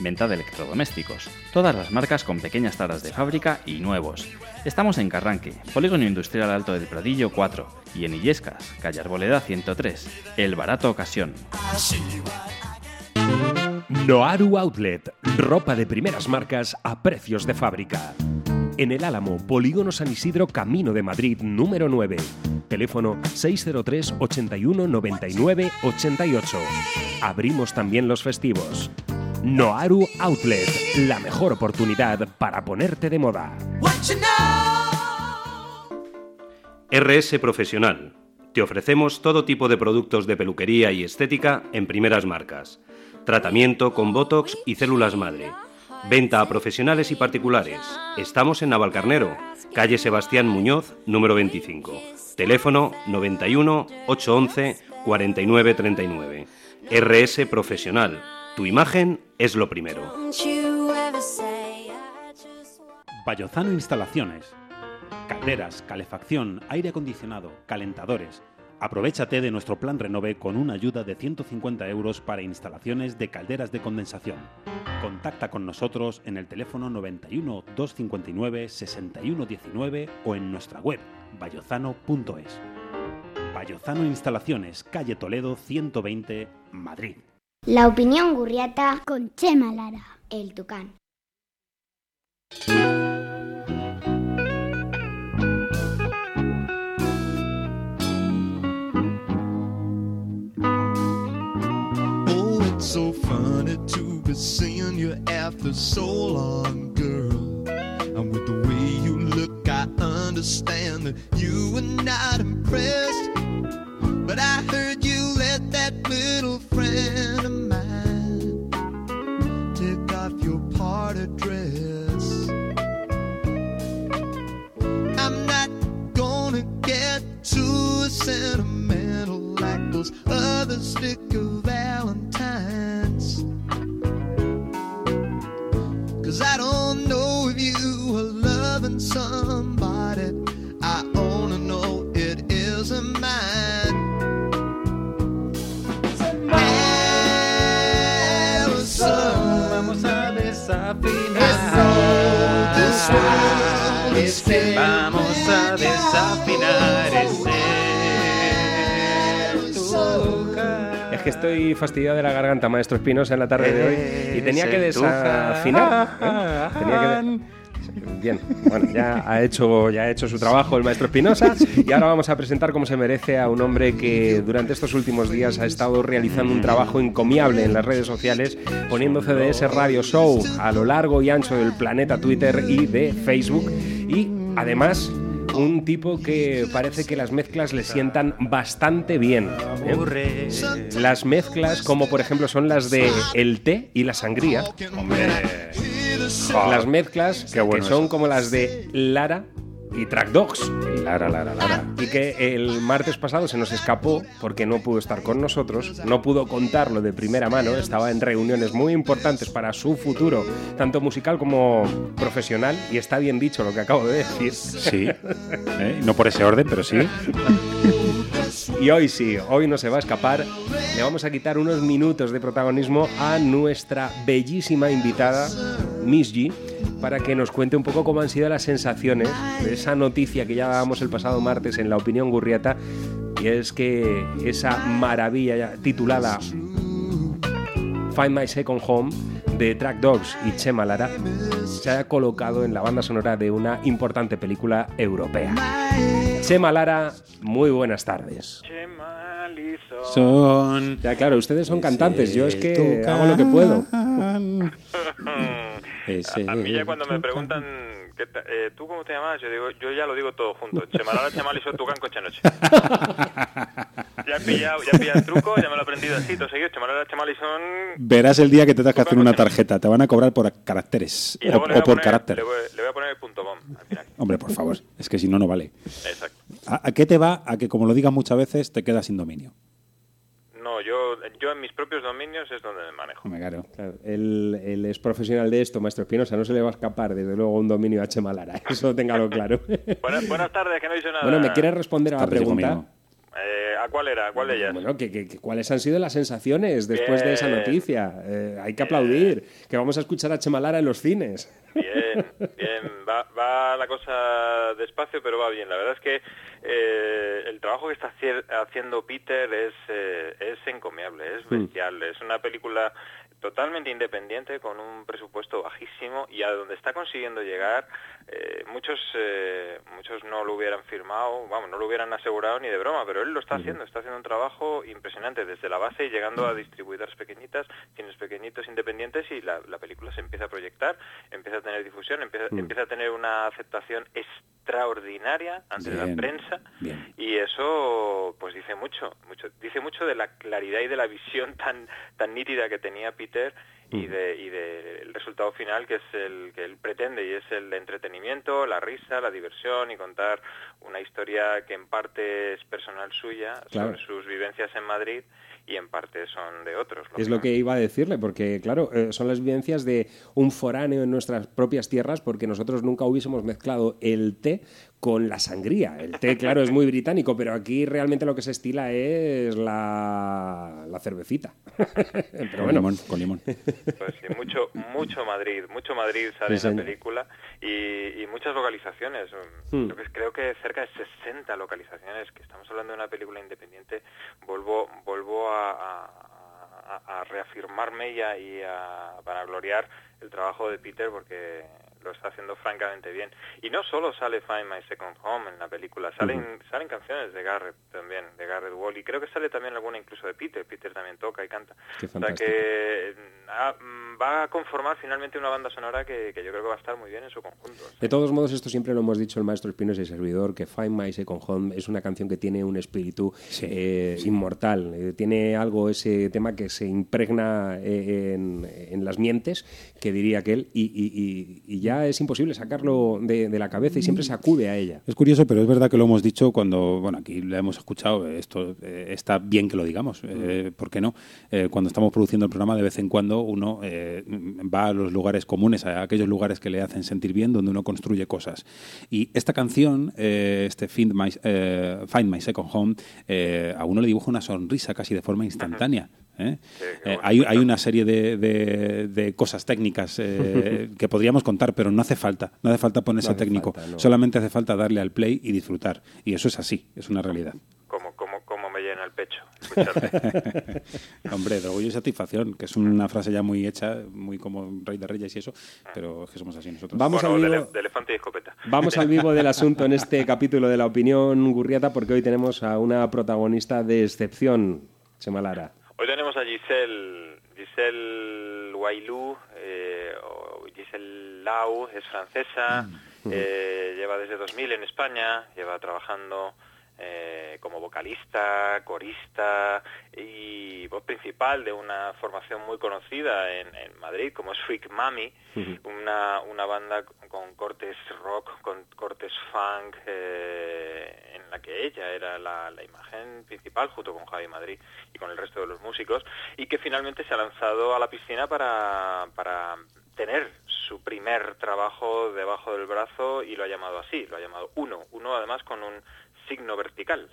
Venta de electrodomésticos. Todas las marcas con pequeñas taras de fábrica y nuevos. Estamos en Carranque, Polígono Industrial Alto del Pradillo 4 y en Illescas, calle Arboleda 103. El Barato Ocasión. Noaru Outlet, ropa de primeras marcas a precios de fábrica. En el Álamo, Polígono San Isidro, Camino de Madrid, número 9. Teléfono 603 81 99 88. Abrimos también los festivos. Noaru Outlet, la mejor oportunidad para ponerte de moda. RS Profesional. Te ofrecemos todo tipo de productos de peluquería y estética en primeras marcas. Tratamiento con Botox y células madre. Venta a profesionales y particulares. Estamos en Navalcarnero, calle Sebastián Muñoz, número 25. Teléfono 91 811 4939. RS Profesional. Tu imagen es lo primero. Vallozano Instalaciones. Calderas, calefacción, aire acondicionado, calentadores. Aprovechate de nuestro plan Renove con una ayuda de 150 euros para instalaciones de calderas de condensación. Contacta con nosotros en el teléfono 91 259 6119 o en nuestra web vallozano.es. Vallozano Instalaciones, calle Toledo 120, Madrid. La opinión gurriata con Chema Lara, el tucán. So funny to be seeing you after so long, girl. And with the way you look, I understand that you were not impressed. But I heard you let that little friend of mine take off your party dress. I'm not gonna get too sentimental like those other sticker valentines. Somebody. I only know it isn't mine. Vamos a desafinar. Ese. Vamos a desafinar ese. Es que estoy fastidiado de la garganta, maestro Espinosa, en la tarde de hoy y tenía que desafinar. ¿eh? Tenía que de- Bien, bueno, ya ha hecho, ya ha hecho su trabajo el maestro Espinosa y ahora vamos a presentar como se merece a un hombre que durante estos últimos días ha estado realizando un trabajo encomiable en las redes sociales, poniendo CDS Radio Show a lo largo y ancho del planeta Twitter y de Facebook y además un tipo que parece que las mezclas le sientan bastante bien. ¿eh? Las mezclas como por ejemplo son las de el té y la sangría. Las mezclas Qué bueno que son eso. como las de Lara y Track Dogs. Lara, Lara, Lara. Y que el martes pasado se nos escapó porque no pudo estar con nosotros, no pudo contarlo de primera mano, estaba en reuniones muy importantes para su futuro, tanto musical como profesional, y está bien dicho lo que acabo de decir. Sí. ¿eh? No por ese orden, pero sí. Y hoy sí, hoy no se va a escapar. Le vamos a quitar unos minutos de protagonismo a nuestra bellísima invitada, Miss G, para que nos cuente un poco cómo han sido las sensaciones de esa noticia que ya dábamos el pasado martes en la opinión Gurriata, y es que esa maravilla titulada Find My Second Home de Track Dogs y Chema Lara se haya colocado en la banda sonora de una importante película europea. Chema Lara, muy buenas tardes. Son. Ya, claro, ustedes son cantantes, yo es que hago lo que puedo. A, a mí ya cuando me preguntan ¿qué ta- eh, tú cómo te llamas, yo digo, yo ya lo digo todo junto. Chemalara, Chemaliso, Tucán, Coche Noche. ya he pillado, ya he pillado el truco, ya me lo he aprendido así, todo seguido. Chemalara, Chemalison Verás el día que te tengas que hacer una tarjeta. Te van a cobrar por caracteres y o, por poner, carácter. le, voy, le voy a poner el punto al final. Hombre, por favor. Es que si no, no vale. Exacto. ¿A, a qué te va? A que, como lo digas muchas veces, te quedas sin dominio. No, yo, yo en mis propios dominios es donde me manejo. Hombre, claro. Claro, él, él es profesional de esto, maestro Espinosa, no se le va a escapar desde luego un dominio a Chema Lara, eso téngalo claro. Buenas, buenas tardes, que no he dicho nada. bueno, ¿me quieres responder a la pregunta? Eh, ¿A cuál era? ¿A cuál de ellas? Bueno, que, que- que ¿cuáles han sido las sensaciones después de esa Bien. noticia? Eh, hay que aplaudir, que vamos a escuchar a Chema Lara en los cines. Bien, bien, va, va la cosa despacio, pero va bien. La verdad es que eh, el trabajo que está haci- haciendo Peter es, eh, es encomiable, es Mm. bestial. Es una película totalmente independiente, con un presupuesto bajísimo y a donde está consiguiendo llegar, eh, muchos eh, muchos no lo hubieran firmado, vamos, no lo hubieran asegurado ni de broma, pero él lo está haciendo, está haciendo un trabajo impresionante desde la base y llegando a distribuidoras pequeñitas, cines pequeñitos independientes y la, la película se empieza a proyectar, empieza a tener difusión, empieza, Mm. empieza a tener una aceptación extraordinaria ante la prensa bien. y eso pues dice mucho, mucho dice mucho de la claridad y de la visión tan tan nítida que tenía Peter y de y del resultado final que es el que él pretende y es el de entretenimiento, la risa, la diversión y contar una historia que en parte es personal suya Claro. sobre sus vivencias en Madrid y en parte son de otros. Es lo que iba a decirle, porque claro, eh, son las vivencias de un foráneo en nuestras propias tierras, porque nosotros nunca hubiésemos mezclado el té con la sangría. El té, claro, es muy británico, pero aquí realmente lo que se estila es la, la cervecita. pero Con limón, con limón. Pues sí, mucho, mucho Madrid, mucho Madrid sale Sí, en la película y, y muchas localizaciones. Hmm. Creo, que, creo que cerca de 60 localizaciones, que estamos hablando de una película independiente. Vuelvo, vuelvo a, a- reafirmarme y a, y a vanagloriar el trabajo de Peter porque lo está haciendo francamente bien. Y no solo sale Find My Second Home en la película, salen, salen canciones de Garrett también, de Garrett Wall, y creo que sale también alguna incluso de Peter, Peter también toca y canta. Qué o sea que va a conformar finalmente una banda sonora que, que yo creo que va a estar muy bien en su conjunto. De todos modos, esto siempre lo hemos dicho el maestro Espinosa y servidor, que Find My Second Home es una canción que tiene un espíritu eh, inmortal. Eh, tiene algo, ese tema que se impregna eh, en, en las mientes, que diría aquel, y, y- y- y ya es imposible sacarlo de, de la cabeza y siempre se acude a ella. Es curioso, pero es verdad que lo hemos dicho cuando, bueno, aquí lo hemos escuchado, esto eh, está bien que lo digamos, eh, ¿por qué no? Eh, cuando estamos produciendo el programa, de vez en cuando uno eh, va a los lugares comunes, a aquellos lugares que le hacen sentir bien, donde uno construye cosas. Y esta canción, eh, este Find My, eh, Find My Second Home, eh, a uno le dibuja una sonrisa casi de forma instantánea. ¿eh? Eh, hay, hay una serie de, de- de cosas técnicas eh, que podríamos contar, pero no hace falta. No hace falta ponerse No hace técnico. falta, no. Solamente hace falta darle al play y disfrutar. Y eso es así, es una realidad. Como, como, el pecho. Hombre, de orgullo y satisfacción, que es una frase ya muy hecha, muy como Rey de Reyes y eso, pero es que somos así nosotros. Vamos Bueno, al vivo. de elefante y escopeta. Vamos al vivo del asunto en este capítulo de la opinión Gurriata, porque hoy tenemos a una protagonista de excepción, Chema Lara. Hoy tenemos a Giselle, Giselle Wailou, eh, o Giselle Lau, es francesa, eh, lleva desde 2000 en España, lleva trabajando eh, como vocalista, corista y voz principal de una formación muy conocida en, en Madrid como es Freak Mami, una, una banda con cortes rock, con cortes funk, eh, en la que ella era la, la imagen principal junto con Javi Madrid y con el resto de los músicos, y que finalmente se ha lanzado a la piscina para, para tener su primer trabajo debajo del brazo y lo ha llamado así, lo ha llamado Uno, Uno además con un signo vertical,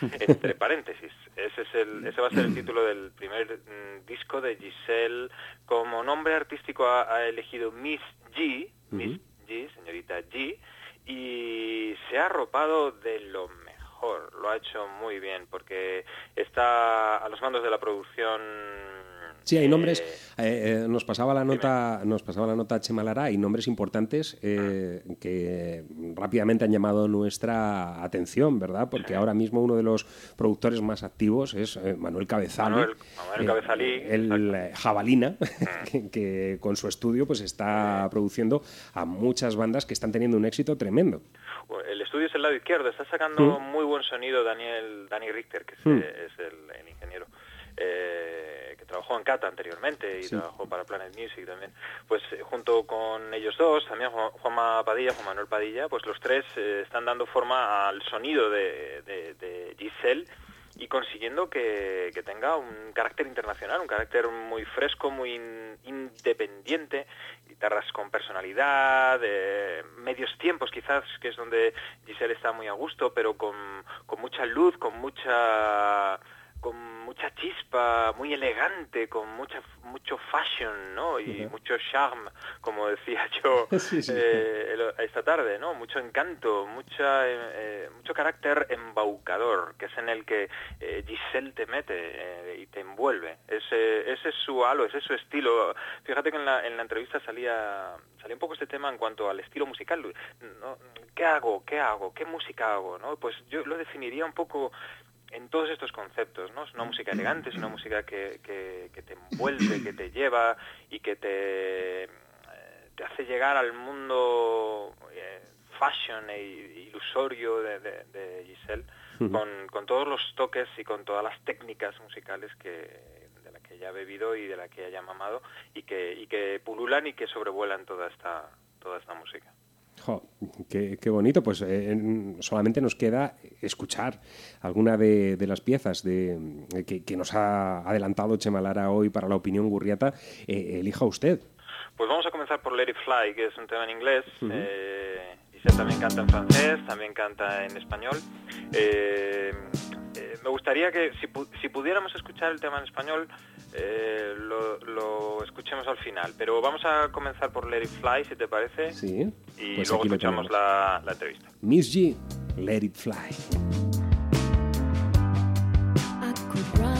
entre paréntesis. Ese, es el, ese va a ser el título del primer mm, disco de Giselle. Como nombre artístico ha, ha elegido Miss G, Miss G, señorita G, y se ha arropado de lo mejor. Lo ha hecho muy bien porque está a los mandos de la producción Sí, hay nombres. eh, eh, nos pasaba la nota, nos pasaba la nota Chema Lara, hay nombres importantes eh, que rápidamente han llamado nuestra atención, ¿verdad? Porque ahora mismo uno de los productores más activos es eh, Manuel Cabezal. Manuel- Manuel Cabezalí, el eh, Jabalina, que, que con su estudio pues está produciendo a muchas bandas que están teniendo un éxito tremendo. El estudio es el lado izquierdo, está sacando Mm. muy buen sonido Daniel Dani Richter, que es, Mm. eh, es el, el ingeniero eh, trabajó en Cata anteriormente y Sí. trabajó para Planet Music también. Pues eh, junto con ellos dos, también Juan- Juanma Padilla, Juan Manuel Padilla, pues los tres eh, están dando forma al sonido de, de- de Giselle y consiguiendo que, que tenga un carácter internacional, un carácter muy fresco, muy in- independiente, guitarras con personalidad, eh, medios tiempos quizás, que es donde Giselle está muy a gusto, pero con, con mucha luz, con mucha con mucha chispa, muy elegante, con mucha mucho fashion, ¿no? Y mucho charme, como decía yo Sí, sí. eh, el- esta tarde, ¿no? Mucho encanto, mucha, eh, eh, mucho carácter embaucador, que es en el que eh, Giselle te mete eh, y te envuelve. Ese, ese es su halo, ese es su estilo. Fíjate que en la, en la entrevista salía, salía un poco este tema en cuanto al estilo musical. ¿no? ¿Qué hago? ¿Qué hago? ¿Qué música hago? ¿no? Pues yo lo definiría un poco en todos estos conceptos, ¿no? Es una música elegante, es una música que, que, que te envuelve, que te lleva y que te, eh, te hace llegar al mundo eh, fashion e ilusorio de, de- de Giselle con, con todos los toques y con todas las técnicas musicales que de la que ella ha bebido y de la que ella ha mamado y que, y que pululan y que sobrevuelan toda esta, toda esta música. Jo, qué, qué bonito. Pues eh, en- solamente nos queda escuchar alguna de, de las piezas de, que, que nos ha adelantado Chema Lara hoy para la opinión gurriata. Eh, elija usted. Pues vamos a comenzar por Let It Fly, que es un tema en inglés. Ujú. Eh, Giselle también canta en francés, también canta en español. Eh, eh, me gustaría que si, si pudiéramos escuchar el tema en español, eh, lo, lo escuchemos al final. Pero vamos a comenzar por Let It Fly, si te parece. Sí. Y Pues luego escuchamos la, la entrevista. Miss G, Let It Fly. I could write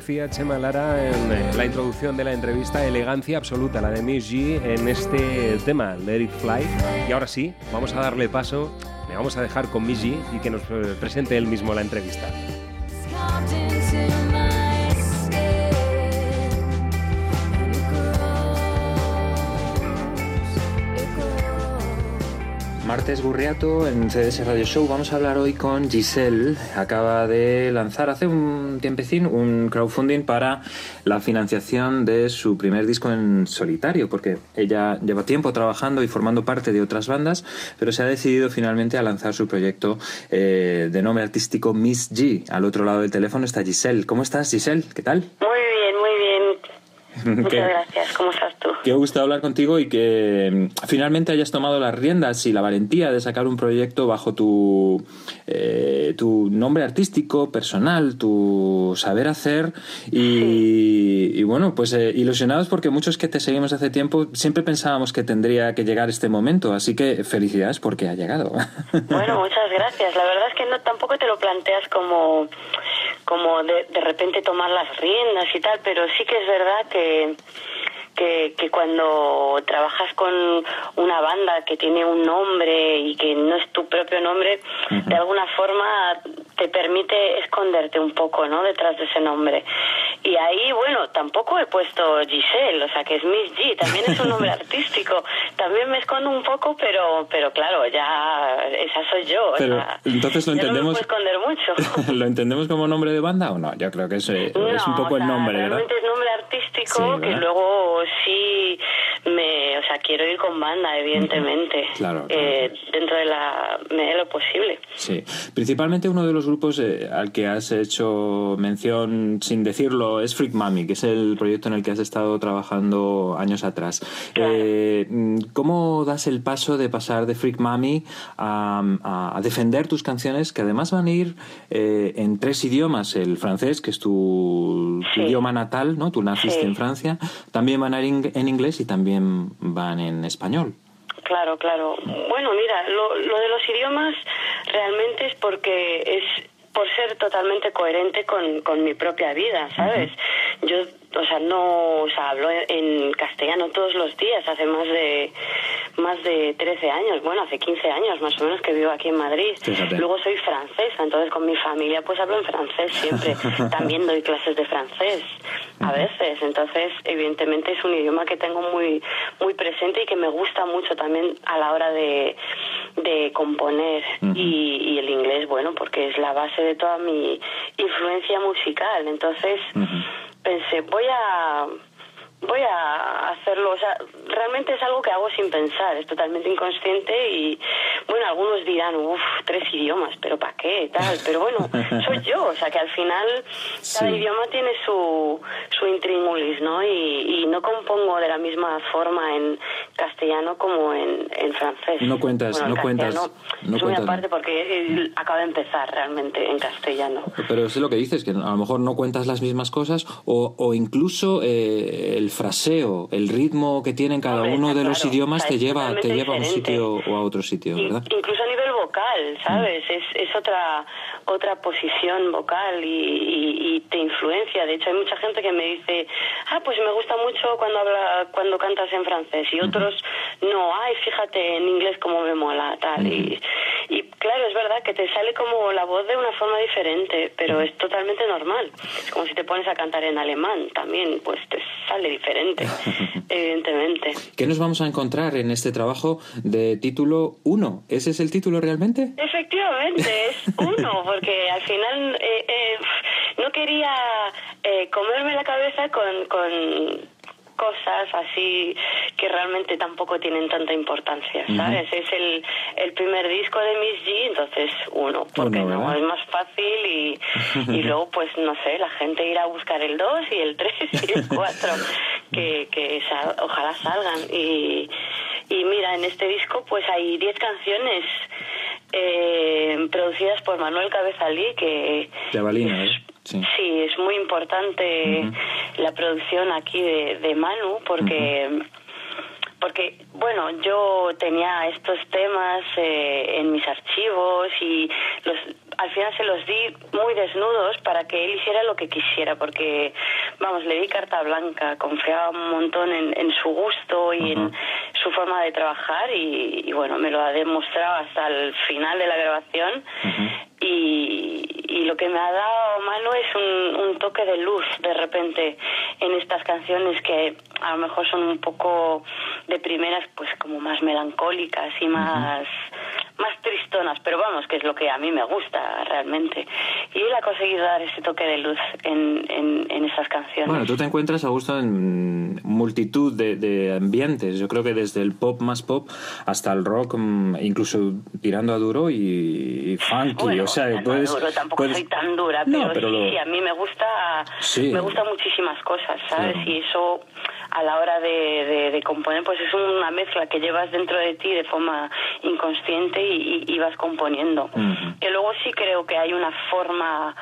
decía Chema Lara en eh, la introducción de la entrevista, elegancia absoluta, la de Miss G en este tema, Let It Fly. Y ahora sí, vamos a darle paso, le vamos a dejar con Miss G y que nos eh, presente él mismo la entrevista. Martes Gurriato en CDS Radio Show. Vamos a hablar hoy con Giselle. Acaba de lanzar hace un tiempecín un crowdfunding para la financiación de su primer disco en solitario, porque ella lleva tiempo trabajando y formando parte de otras bandas, pero se ha decidido finalmente a lanzar su proyecto eh, de nombre artístico Miss G. Al otro lado del teléfono está Giselle. ¿Cómo estás, Giselle? ¿Qué tal? Muy. Muchas gracias. ¿Cómo estás tú? Qué gusto hablar contigo y que mm, finalmente hayas tomado las riendas y la valentía de sacar un proyecto bajo tu, eh, tu nombre artístico, personal, tu saber hacer y, y bueno, pues eh, ilusionados porque muchos que te seguimos hace tiempo siempre pensábamos que tendría que llegar este momento, así que felicidades porque ha llegado. Bueno, muchas gracias. La verdad es que no tampoco te lo planteas como como de, de repente tomar las riendas y tal, pero sí que es verdad que que, que cuando trabajas con una banda que tiene un nombre y que no es tu propio nombre, de alguna forma te permite esconderte un poco, ¿no? Detrás de ese nombre. Y ahí, bueno, tampoco he puesto Giselle, o sea, que es Miss G, también es un nombre artístico. También me escondo un poco, pero pero claro, ya esa soy yo. o Pero sea, entonces lo ya no me entendemos, puedo esconder mucho. ¿lo entendemos como nombre de banda o no? Yo creo que es, eh, es un No, poco o el sea, nombre, ¿verdad? Realmente es nombre artístico Sí, que luego sí me, o sea, quiero ir con banda, evidentemente, Claro, eh, dentro de la medida de lo posible. Sí, principalmente uno de los grupos eh, al que has hecho mención sin decirlo es Freak Mami, que es el proyecto en el que has estado trabajando años atrás. Eh, mm, ¿Cómo das el paso de pasar de Freak Mami a, defender tus canciones que además van a ir eh, en tres idiomas? El francés, que es tu, tu idioma natal, ¿no? Tú naciste Sí. en Francia. También van a ir en inglés y también van en español. Claro, claro. Bueno, mira, lo, lo de los idiomas realmente es porque es por ser totalmente coherente con, con mi propia vida, ¿sabes? Yo, o sea, no, o sea, hablo en castellano todos los días, hace más de más de 13 años, bueno, hace 15 años más o menos que vivo aquí en Madrid. Fíjate. Luego soy francesa, entonces con mi familia pues hablo en francés siempre. También doy clases de francés a veces, entonces evidentemente es un idioma que tengo muy muy presente y que me gusta mucho también a la hora de, de componer y, y el inglés, bueno, porque es la base de toda mi influencia musical. Entonces pensé, voy a voy a hacerlo, o sea, realmente es algo que hago sin pensar, es totalmente inconsciente y, bueno, algunos dirán, uff, tres idiomas, pero ¿para qué? Tal, pero bueno, soy yo, o sea, que al final cada Sí. idioma tiene su, su intríngulis, ¿no? Y, y no compongo de la misma forma en castellano como en, en francés. No cuentas, Bueno, no cuentas, no es cuentas. aparte porque acaba de empezar realmente en castellano. Pero es lo que dices, que a lo mejor no cuentas las mismas cosas o, o incluso eh, el fraseo, el ritmo que tienen cada Hombre, uno de los claro, idiomas o sea, te lleva, te lleva a un sitio o a otro sitio, ¿verdad? incluso a nivel vocal, ¿sabes? Mm. Es, es otra otra posición vocal y, y- y te influencia. De hecho, hay mucha gente que me dice, ah, pues me gusta mucho cuando habla, cuando cantas en francés y otros no, ay, fíjate en inglés cómo me mola, tal. Y, y claro, es verdad que te sale como la voz de una forma diferente, pero es totalmente normal. Es como si te pones a cantar en alemán también, pues te sale diferente, evidentemente. ¿Qué nos vamos a encontrar en este trabajo de título 1? ¿Ese es el título realmente? Efectivamente, es uno, porque al final eh, eh, no quería eh, comerme la cabeza con, con cosas así que realmente tampoco tienen tanta importancia. ¿sabes? Es el, el primer disco de Miss G, entonces uno, porque Uno, no, es más fácil y, y luego pues no sé, la gente irá a buscar el 2 y el 3 y el 4, que, que ojalá salgan. Y, y mira, en este disco pues hay 10 canciones eh, producidas por Manuel Cabezalí, que Jabalina, ¿eh? Sí. sí, es muy importante la producción aquí de, de Manu, porque... Porque, bueno, yo tenía estos temas eh, en mis archivos y los al final se los di muy desnudos para que él hiciera lo que quisiera, porque, vamos, le di carta blanca, confiaba un montón en, en su gusto y en su forma de trabajar y, y, bueno, me lo ha demostrado hasta el final de la grabación. Y, y lo que me ha dado Manu es un, un toque de luz de repente en estas canciones que a lo mejor son un poco de primeras pues como más melancólicas y más más tristonas, pero vamos, que es lo que a mí me gusta realmente. Y él ha conseguido dar ese toque de luz en, en, en esas canciones. Bueno, tú te encuentras a gusto en multitud de, de ambientes. Yo creo que desde el pop más pop hasta el rock, mm, incluso tirando a duro y, y funky. Bueno, o sea, no, puedes, duro, tampoco puedes- soy tan dura, No, pero, sí, lo- sí, a mí me gusta, Sí. me gustan muchísimas cosas, ¿sabes? Claro. Y eso a la hora de, de- de componer, pues es una mezcla que llevas dentro de ti de forma inconsciente y, y- y vas componiendo. Que luego sí creo que hay una forma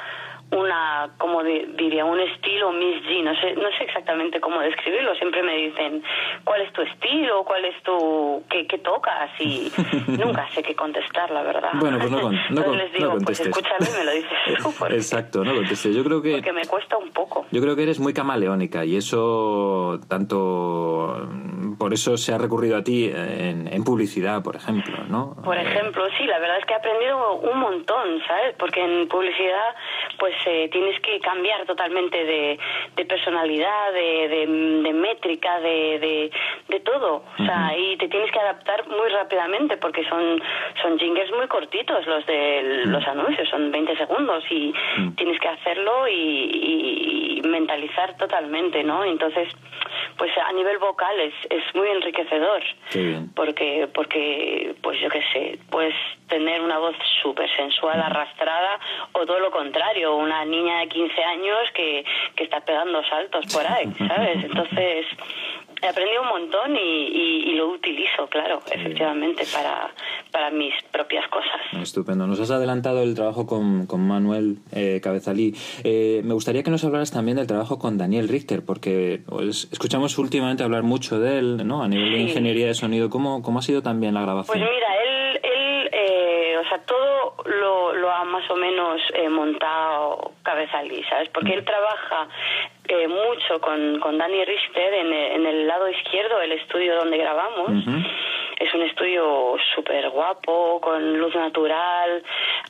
una, como di- diría, un estilo Miss G, no sé, no sé exactamente cómo describirlo, siempre me dicen cuál es tu estilo, cuál es tu, qué, qué tocas y nunca sé qué contestar, la verdad. Bueno, pues no, con- no, Entonces les no digo, pues contestes. escúchame y me lo dices tú, porque, Exacto, no contestes. Yo creo que porque me cuesta un poco. Yo creo que eres muy camaleónica y eso tanto por eso se ha recurrido a ti en, en publicidad, por ejemplo, ¿no? Por ejemplo, sí, la verdad es que he aprendido un montón, ¿sabes? Porque en publicidad, pues eh, tienes que cambiar totalmente de, de personalidad, de, de, de métrica, de, de, todo. O sea, y te tienes que adaptar muy rápidamente porque son, son jingles muy cortitos los de los anuncios, son 20 segundos y tienes que hacerlo y, y- y mentalizar totalmente, ¿no? Entonces, pues a nivel vocal es, es muy enriquecedor bien. porque porque pues yo qué sé puedes tener una voz súper sensual arrastrada o todo lo contrario una niña de 15 años que, que está pegando saltos por ahí sabes entonces he aprendido un montón y, y- y lo utilizo claro efectivamente para para mis propias cosas Estupendo. Nos has adelantado el trabajo con, con Manuel eh, Cabezalí. Eh, me gustaría que nos hablaras también del trabajo con Daniel Richter, porque pues, escuchamos últimamente hablar mucho de él, ¿no? A nivel de ingeniería de sonido. ¿Cómo, cómo ha sido también la Pues grabación? mira, él, él eh, o sea, todo lo, lo ha más o menos eh, montado Cabezalí, ¿sabes? Porque él trabaja eh, mucho con, con Dani Richter en, el- en el lado izquierdo, el estudio donde grabamos. Es un estudio súper guapo, con luz natural,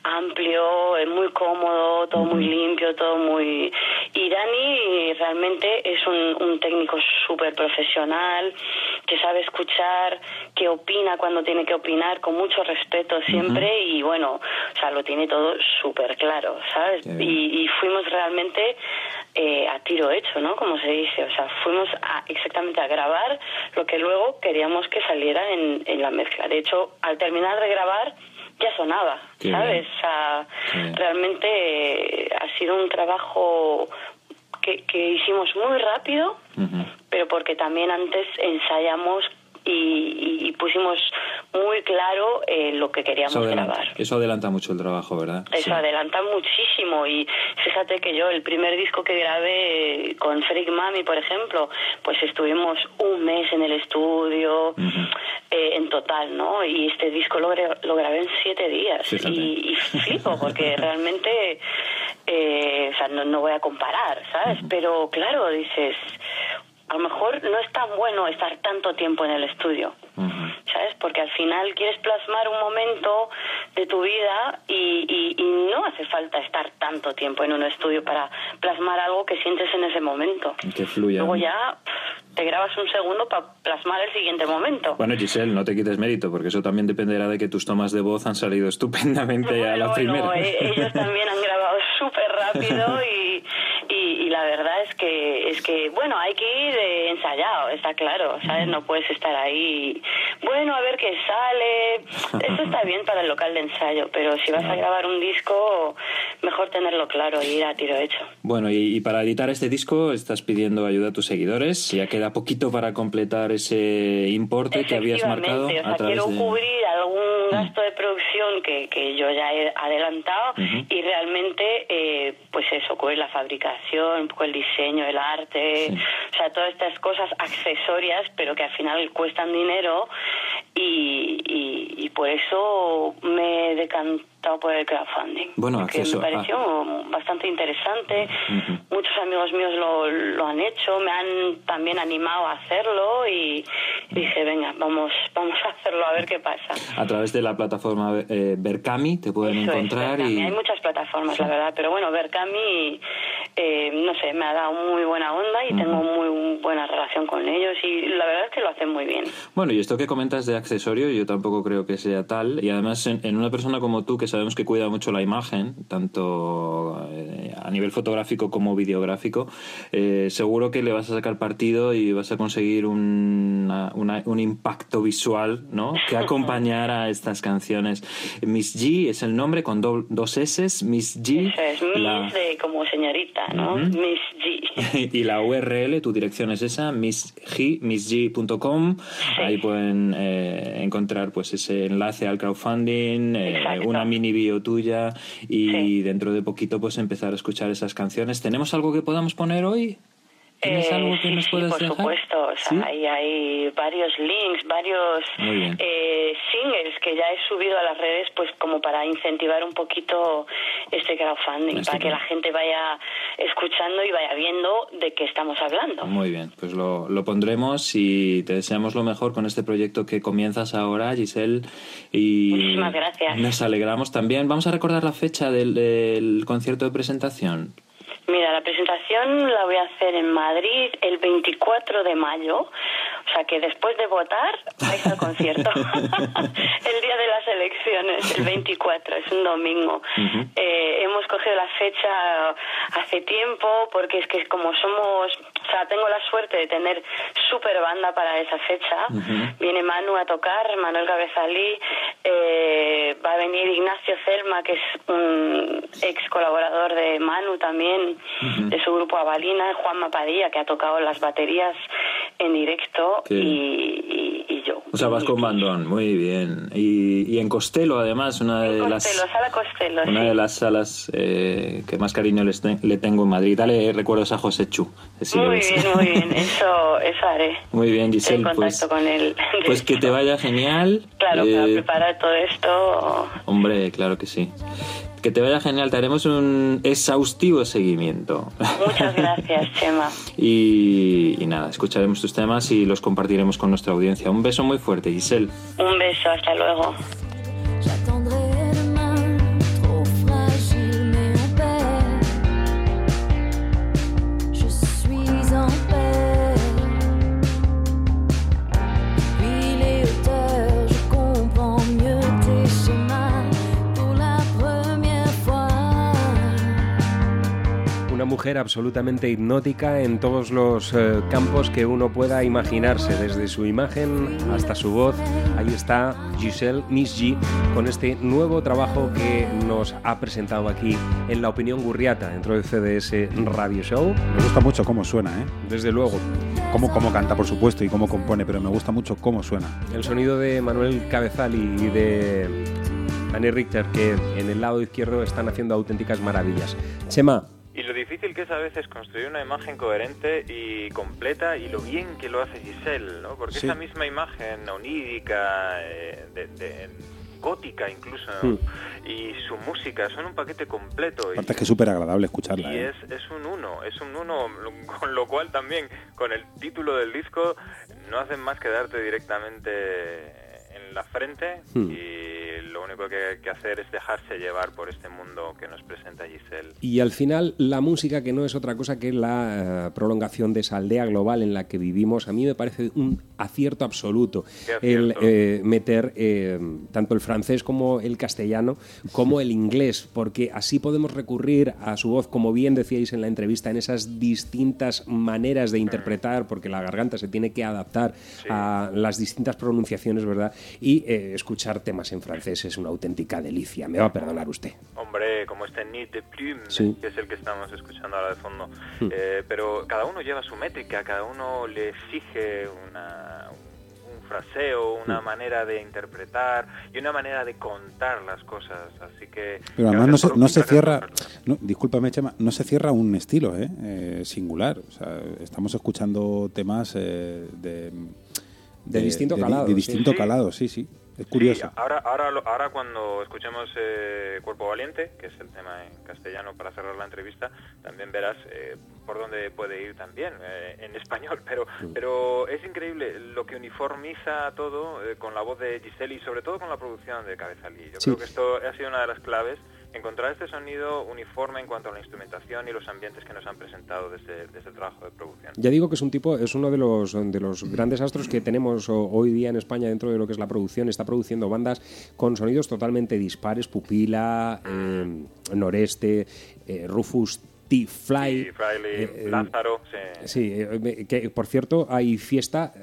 amplio, eh, muy cómodo, todo muy limpio, todo muy... Y Dani realmente es un, un técnico súper profesional, que sabe escuchar, que opina cuando tiene que opinar, con mucho respeto siempre, y bueno, o sea, lo tiene todo súper claro, ¿sabes? Y, y fuimos realmente eh, a tiro hecho, ¿no? Como se dice, o sea, fuimos a- exactamente a grabar lo que luego queríamos que saliera en, en la mezcla. De hecho, al terminar de grabar, ya sonaba, Qué ¿sabes? O sea, realmente eh, ha sido un trabajo que, que hicimos muy rápido, pero porque también antes ensayamos y, y- pusimos muy claro eh, lo que queríamos Eso adelanta, grabar. eso adelanta mucho el trabajo, ¿verdad? Eso Sí. adelanta muchísimo y fíjate que yo el primer disco que grabé con Freak Mami, por ejemplo, pues estuvimos un mes en el estudio eh, en total, ¿no? Y este disco lo, lo grabé en siete días Fíjate. y, y flipo porque realmente, eh, o sea, no, no voy a comparar, ¿sabes? Pero claro, dices, a lo mejor no es tan bueno estar tanto tiempo en el estudio. ¿sabes? Porque al final quieres plasmar un momento de tu vida y, y- y no hace falta estar tanto tiempo en un estudio para plasmar algo que sientes en ese momento. Que fluya. Luego ya pff, te grabas un segundo para plasmar el siguiente momento. Bueno, Giselle, no te quites mérito, porque eso también dependerá de que tus tomas de voz han salido estupendamente a la primera. Bueno, eh, ellos también han grabado súper rápido y, y, y la verdad es que es que bueno hay que ir eh, ensayado, está claro, ¿sabes? No puedes estar ahí. Bueno, a ver qué sale. Eso está bien para el local de ensayo, pero si vas a grabar un disco, mejor tenerlo claro y ir a tiro hecho. Bueno, y, y para editar este disco estás pidiendo ayuda a tus seguidores. Ya queda poquito para completar ese importe que habías marcado Efectivamente, o sea, a través quiero de... Cubrir algún gasto de producción que, que yo ya he adelantado y realmente, eh, pues eso, cubrir la fabricación, un poco el diseño, el arte, o sea, todas estas cosas accesorias, pero que al final cuestan dinero y, y, y por eso me he decantado por el crowdfunding. Bueno, acceso me pareció bastante interesante. Ujú. Muchos amigos míos lo, lo han hecho, me han también animado a hacerlo y dije, venga, vamos, vamos a hacerlo a ver qué pasa. A través de la plataforma eh, Berkami te pueden Eso es, encontrar Berkami. y Hay muchas plataformas, la verdad, pero bueno, Berkami, eh, no sé, me ha dado muy buena onda y tengo muy buena relación con ellos y la verdad es que lo hacen muy bien. Bueno, y esto que comentas de accesorio, yo tampoco creo que sea tal. Y además, en, en una persona como tú, que sabemos que cuida mucho la imagen, tanto eh, a nivel fotográfico como videográfico, eh, seguro que le vas a sacar partido y vas a conseguir una- una- un impacto visual, ¿no? Que acompañara a estas canciones. Miss G es el nombre con do- dos S, Miss G. Eso es, Miss la- de como señorita, ¿no? Miss G. y la URL, tu dirección es esa, missg, missg.com. Ahí pueden eh, encontrar pues ese enlace al crowdfunding, eh, una mini bio tuya y dentro de poquito pues empezar a escuchar esas canciones. ¿Tenemos algo que podamos poner hoy? ¿Tienes Eh, algo que sí, nos sí, por dejar? supuesto. O sea, hay varios links, varios eh, singles que ya he subido a las redes, pues como para incentivar un poquito este crowdfunding, para que la gente vaya escuchando y vaya viendo de qué estamos hablando. Muy bien, pues lo, lo pondremos y te deseamos lo mejor con este proyecto que comienzas ahora, Giselle. Y Muchísimas gracias. Nos alegramos también. Vamos a recordar la fecha del, del concierto de presentación. Mira, la presentación la voy a hacer en Madrid el 24 de mayo, o sea que después de votar vais al concierto. el día de las elecciones, el 24, es un domingo. Eh, hemos cogido la fecha hace tiempo porque es que como somos, o sea, tengo la suerte de tener super banda para esa fecha. Viene Manu a tocar, Manuel Cabezalí, eh, va a venir Ignacio Celma, que es un ex colaborador de Manu también, de su grupo Avalina, Juan Mapadilla, que ha tocado las baterías en directo, Y, y- y yo. O sea, vas con bandón, muy bien. Y, y en Costello, además, una de Costello, las Sala Costello, una sí. de las salas eh, que más cariño les te- le tengo en Madrid. Dale recuerdos a José Chu. si muy bien, muy bien, eso, eso haré. Muy bien, En Giselle. contacto Pues, con él. pues que te vaya genial. Claro, para Eh, preparar todo esto. Hombre, claro que sí. Que te vaya genial. Te haremos un exhaustivo seguimiento. Muchas gracias, Chema. y, y nada, escucharemos tus temas y los compartiremos con nuestra audiencia. Un beso muy fuerte, Giselle. Un beso, hasta luego. Mujer absolutamente hipnótica en todos los eh, campos que uno pueda imaginarse, desde su imagen hasta su voz. Ahí está Giselle Miss G con este nuevo trabajo que nos ha presentado aquí en La Opinión Gurriata, dentro de CDS Radio Show. Me gusta mucho cómo suena, ¿eh? Desde luego. Cómo, cómo canta, por supuesto, y cómo compone, pero me gusta mucho cómo suena. El sonido de Manuel Cabezal y de Annie Richter, que en el lado izquierdo están haciendo auténticas maravillas. Chema, difícil que es a veces construir una imagen coherente y completa y lo bien que lo hace Giselle, ¿no? Porque Sí. esa misma imagen onírica, eh, de, de- gótica incluso, Hmm. y su música son un paquete completo. y- Aparte es que es súper agradable escucharla. y ¿eh? es, es un uno, es un uno, con lo cual también con el título del disco no hacen más que darte directamente en la frente Hmm. y lo único que hay que hacer es dejarse llevar por este mundo que nos presenta Giselle. Y al final, la música, que no es otra cosa que la eh, prolongación de esa aldea global en la que vivimos, a mí me parece un acierto absoluto el eh, meter eh, tanto el francés como el castellano, como el inglés, porque así podemos recurrir a su voz, como bien decíais en la entrevista, en esas distintas maneras de interpretar, porque la garganta se tiene que adaptar a las distintas pronunciaciones, ¿verdad? Y eh, escuchar temas en francés es una auténtica delicia. Me va a perdonar usted. Hombre, como este Nid de Plume, Sí. que es el que estamos escuchando ahora de fondo. Hmm. Eh, pero cada uno lleva su métrica, cada uno le exige una, un fraseo, una Hmm. manera de interpretar y una manera de contar las cosas. Así que. Pero además no se, no se cierra, no, discúlpame Chema, no se cierra un estilo ¿eh? Eh, singular. O sea, estamos escuchando temas eh, de, De distinto di- calado, De sí. distinto Sí. calado, sí, sí. Es curioso. Sí, ahora, ahora, lo- ahora cuando escuchemos eh, Cuerpo Valiente, que es el tema en castellano para cerrar la entrevista, también verás eh, por dónde puede ir también eh, en español. Pero, pero es increíble lo que uniformiza todo eh, con la voz de Giselle y sobre todo con la producción de Cabezalí. Yo Sí. creo que esto ha sido una de las claves, encontrar este sonido uniforme en cuanto a la instrumentación y los ambientes que nos han presentado desde, desde trabajo de producción. Ya digo que es un tipo, es uno de los, de los grandes astros que tenemos hoy día en España dentro de lo que es la producción. Está produciendo bandas con sonidos totalmente dispares, Pupila, eh, Noreste, eh, Rufus T. Fly. Y Fraile, eh, eh, Lázaro, sí. Sí, eh, que por cierto hay fiesta,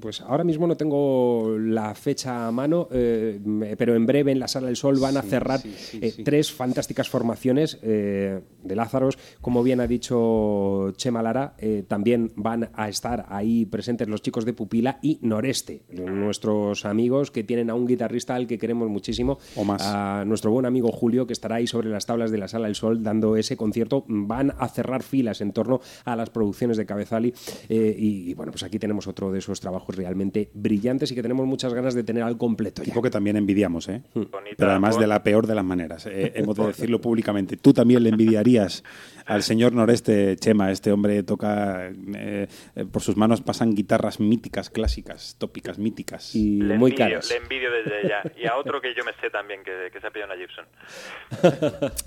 pues ahora mismo no tengo la fecha a mano, eh, pero en breve en la Sala del Sol van a Sí, cerrar sí, sí, eh, sí. tres fantásticas formaciones eh, de Lázaros, como bien ha dicho Chema Lara, eh, también van a estar ahí presentes los chicos de Pupila y Noreste, nuestros amigos que tienen a un guitarrista al que queremos muchísimo, O más. a nuestro buen amigo Julio que estará ahí sobre las tablas de la Sala del Sol dando ese concierto, van a cerrar filas en torno a las producciones de Cabezali eh, y, y, bueno, pues aquí tenemos otro de esos trabajos realmente brillantes y que tenemos muchas ganas de tener al completo ya. Tipo que también envidiamos, ¿eh? Bonita Pero además de la peor de las maneras. eh, hemos de decirlo públicamente. Tú también le envidiarías al señor Noreste Chema. Este hombre toca. eh, eh, por sus manos pasan guitarras míticas, clásicas, tópicas, míticas. Y Le muy envidio, caras. le envidio desde ya. Y a otro que yo me sé también, que, que se ha pillado una Gibson.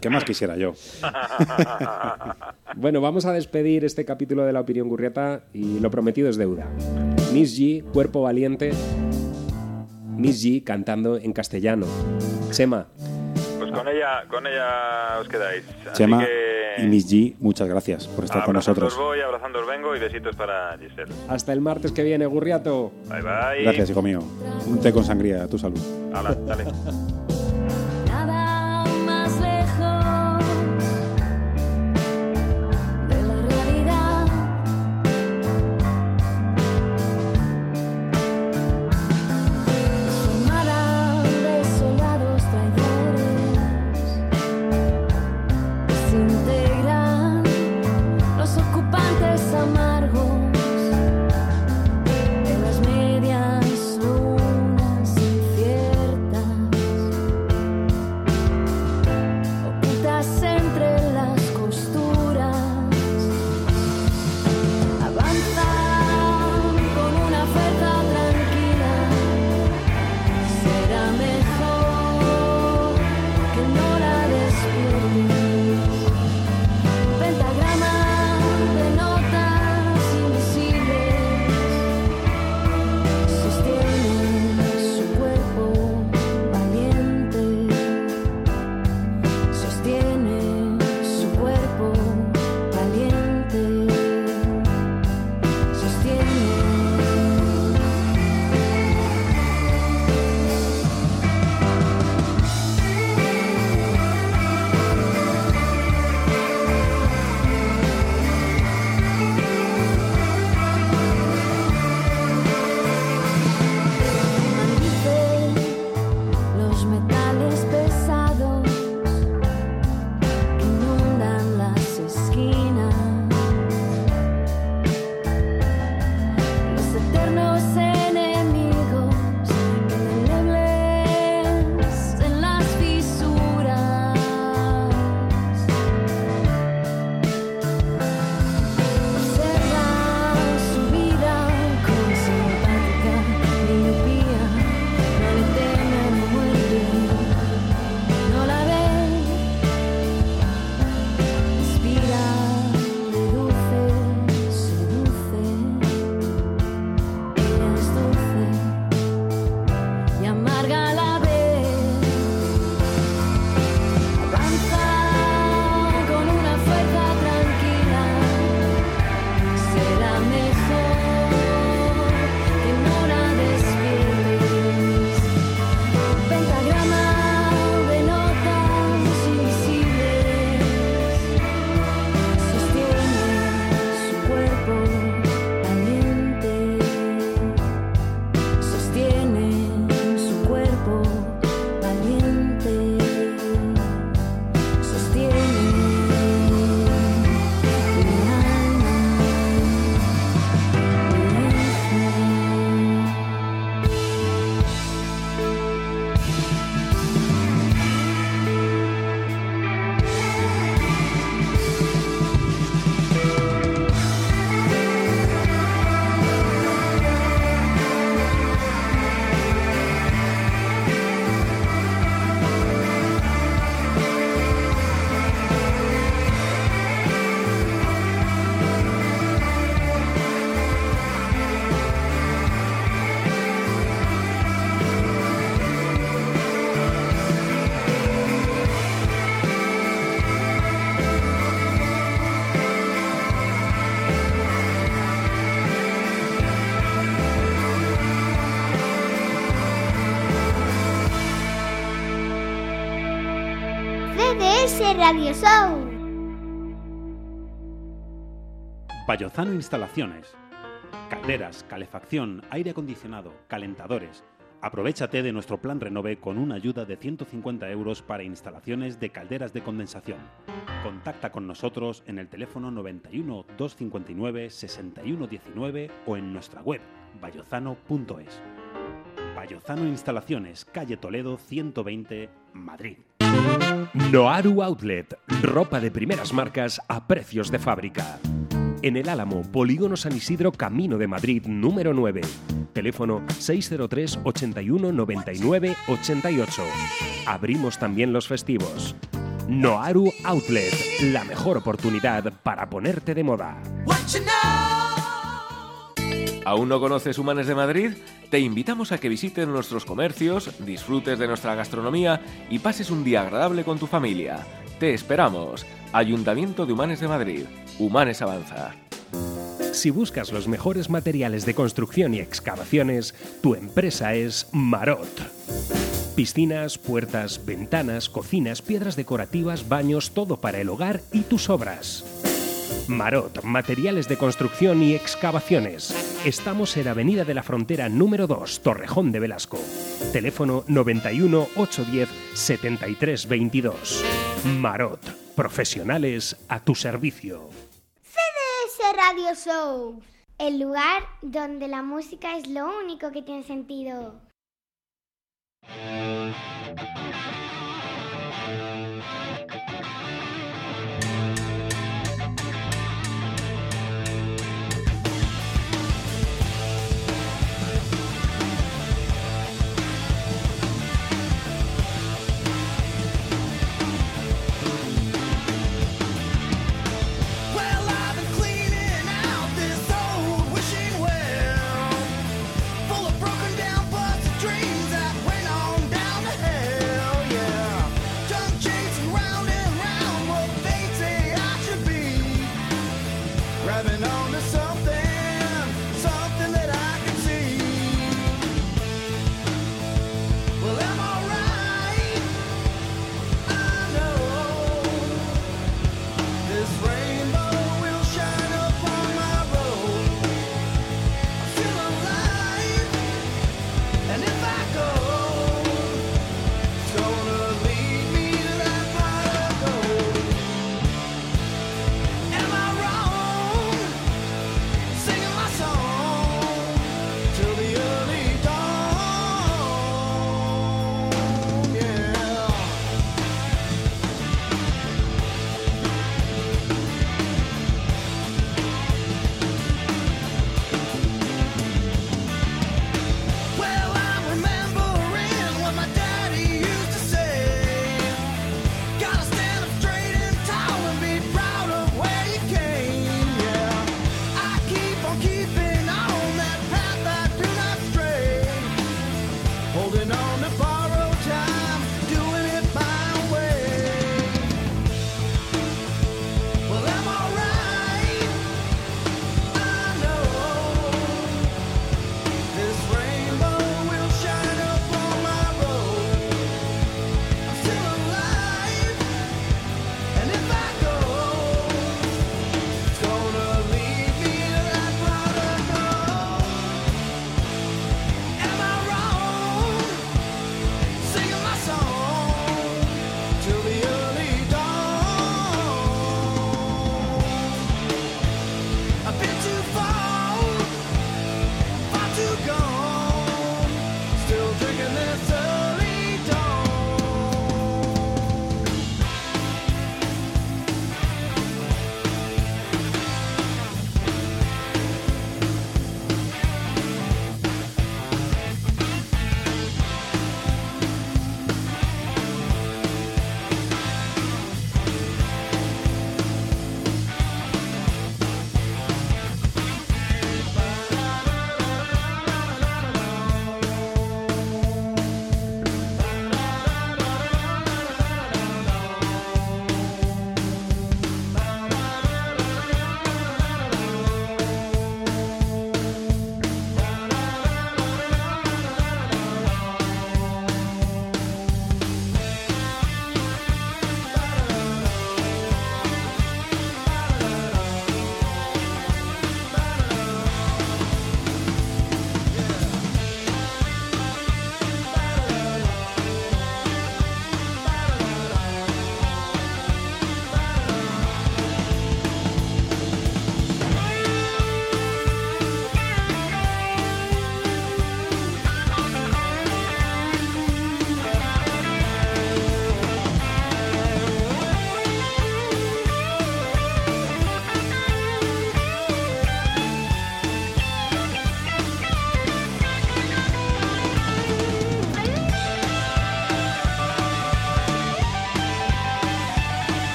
¿Qué más quisiera yo? Bueno, vamos a despedir este capítulo de la opinión gurriata y lo prometido es deuda. Miss G, cuerpo valiente. Miss G cantando en castellano. Chema, Pues con ella, con ella os quedáis. Así Chema que y Miss G, muchas gracias por estar con nosotros. voy, abrazándoos vengo y besitos para Giselle. hasta el martes que viene, gurriato. Bye bye. Gracias, hijo mío. Un té con sangría, a tu salud. Hala, dale. Radio Show. Instalaciones. Calderas, calefacción, aire acondicionado, calentadores. Aprovechate de nuestro plan Renove con una ayuda de 150 euros para instalaciones de calderas de condensación. Contacta con nosotros en el teléfono 91 259 6119 o en nuestra web vallozano.es. Vallozano Instalaciones, calle Toledo 120, Madrid. Noaru Outlet, ropa de primeras marcas a precios de fábrica. En el Álamo, Polígono San Isidro, Camino de Madrid, número 9. Teléfono 603 81 99 88. Abrimos también los festivos. Noaru Outlet, la mejor oportunidad para ponerte de moda. ¿Aún no conoces Humanes de Madrid? Te invitamos a que visites nuestros comercios, disfrutes de nuestra gastronomía y pases un día agradable con tu familia. Te esperamos. Ayuntamiento de Humanes de Madrid. Humanes Avanza. Si buscas los mejores materiales de construcción y excavaciones, tu empresa es Marot. Piscinas, puertas, ventanas, cocinas, piedras decorativas, baños, todo para el hogar y tus obras. Marot, materiales de construcción y excavaciones. Estamos en Avenida de la Frontera número 2, Torrejón de Velasco. Teléfono 91 810 73 22. Marot, profesionales a tu servicio. CDS Radio Show. El lugar donde la música es lo único que tiene sentido.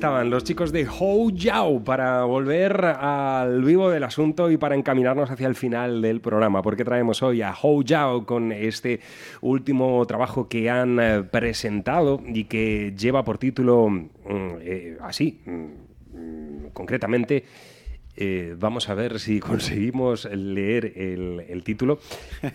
Estaban los chicos de Hou Yao para volver al vivo del asunto y para encaminarnos hacia el final del programa, porque traemos hoy a Hou Yao con este último trabajo que han eh, presentado y que lleva por título mm, eh, así, mm, mm, concretamente. Eh, vamos a ver si conseguimos leer el, el título.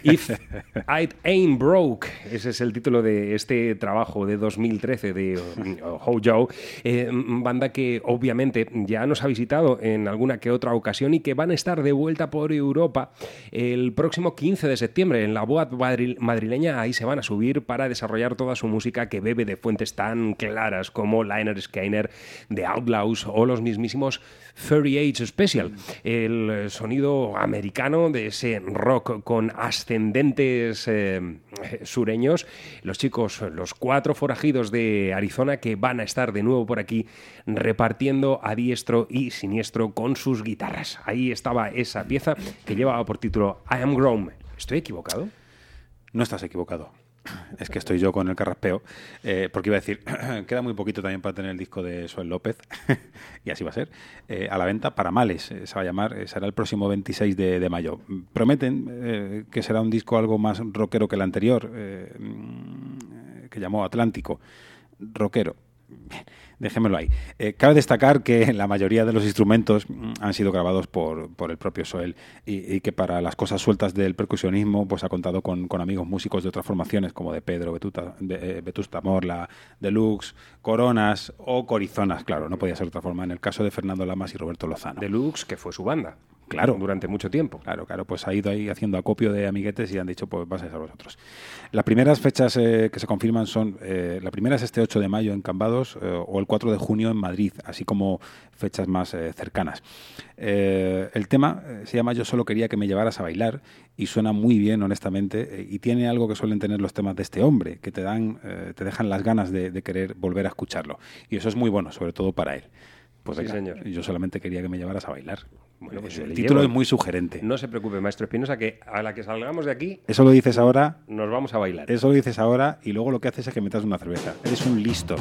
If I Ain't Broke, ese es el título de este trabajo de 2013 de Ho Joe, eh, banda que obviamente ya nos ha visitado en alguna que otra ocasión y que van a estar de vuelta por Europa el próximo 15 de septiembre en la Boat madri- madrileña. Ahí se van a subir para desarrollar toda su música que bebe de fuentes tan claras como Liner Skyner, The Outlaws o los mismísimos 38 Special, el sonido americano de ese rock con ascendentes eh, sureños. Los chicos, los cuatro forajidos de Arizona que van a estar de nuevo por aquí repartiendo a diestro y siniestro con sus guitarras. Ahí estaba esa pieza que llevaba por título I Am Grown. ¿Estoy equivocado? No estás equivocado. Es que estoy yo con el carraspeo, eh, porque iba a decir, queda muy poquito también para tener el disco de Soel López, y así va a ser, eh, a la venta para males, eh, se va a llamar, será el próximo 26 de, de mayo. Prometen que será un disco algo más rockero que el anterior, mm, que llamó Atlántico, rockero. Dejémoslo ahí. Eh, cabe destacar que la mayoría de los instrumentos mm, han sido grabados por, por el propio Soel y, que para las cosas sueltas del percusionismo pues ha contado con, con amigos músicos de otras formaciones como de Pedro Betuta, eh, Vetusta Morla, Deluxe, Coronas o Corizonas, claro, no podía ser de otra forma en el caso de Fernando Lamas y Roberto Lozano. Deluxe, que fue su banda. Claro. Durante mucho tiempo. Claro, claro, pues ha ido ahí haciendo acopio de amiguetes y han dicho, pues vas a ser vosotros. Las primeras fechas eh, que se confirman son, eh, la primera es este 8 de mayo en Cambados eh, o el 4 de junio en Madrid, así como fechas más cercanas. El tema se llama Yo solo quería que me llevaras a bailar y suena muy bien, honestamente, y tiene algo que suelen tener los temas de este hombre, que te dan, eh, te dejan las ganas de, de querer volver a escucharlo. Y eso es muy bueno, sobre todo para él. Pues Sí, venga, señor. yo solamente quería que me llevaras a bailar. Bueno, pues el título llevo. es muy sugerente. No se preocupe, maestro Espinosa, que a la que salgamos de aquí Eso lo dices ahora. nos vamos a bailar. Eso lo dices ahora y luego lo que haces es que metas una cerveza. Eres un listo.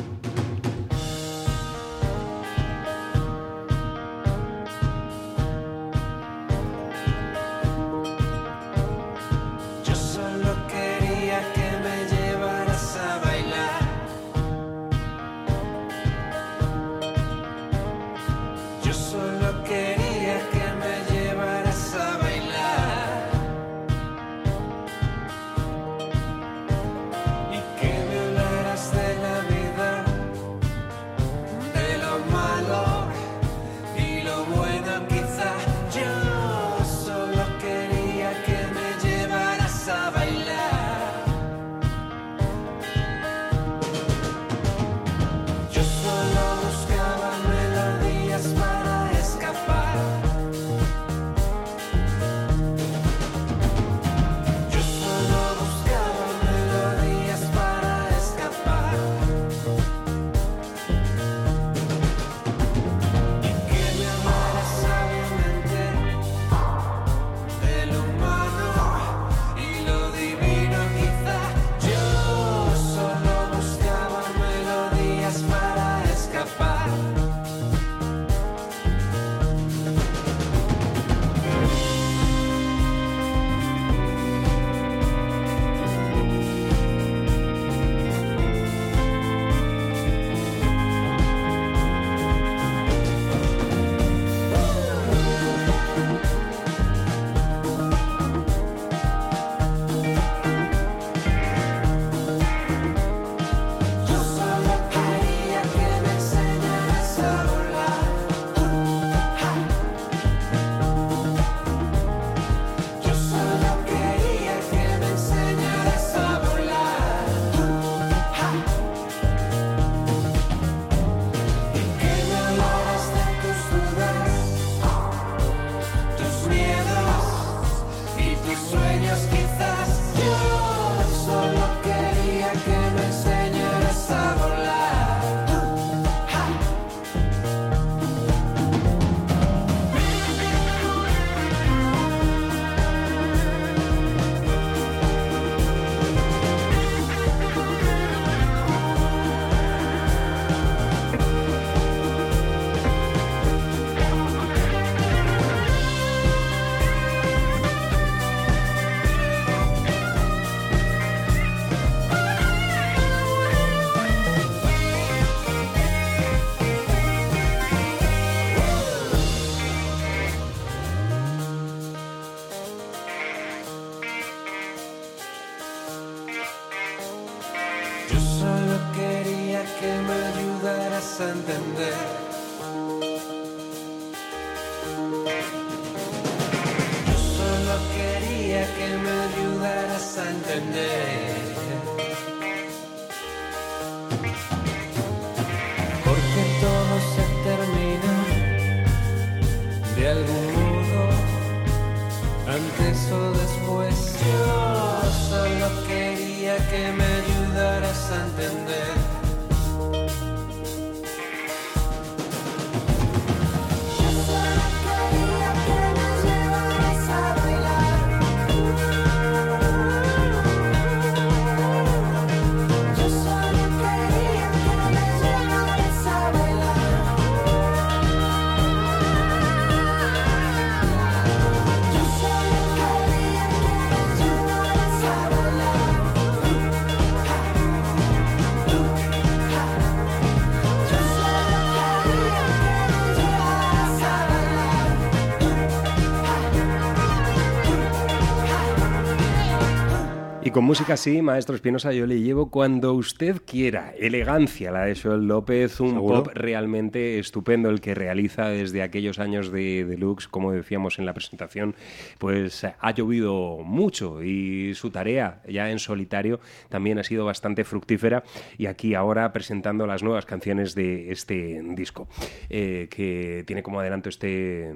Con música así, maestro Espinosa, yo le llevo cuando usted quiera. Elegancia, la de Joel López, un ¿Seguro? pop realmente estupendo el que realiza desde aquellos años de Deluxe, como decíamos en la presentación, pues ha llovido mucho y su tarea ya en solitario también ha sido bastante fructífera y aquí ahora presentando las nuevas canciones de este disco, eh, que tiene como adelanto este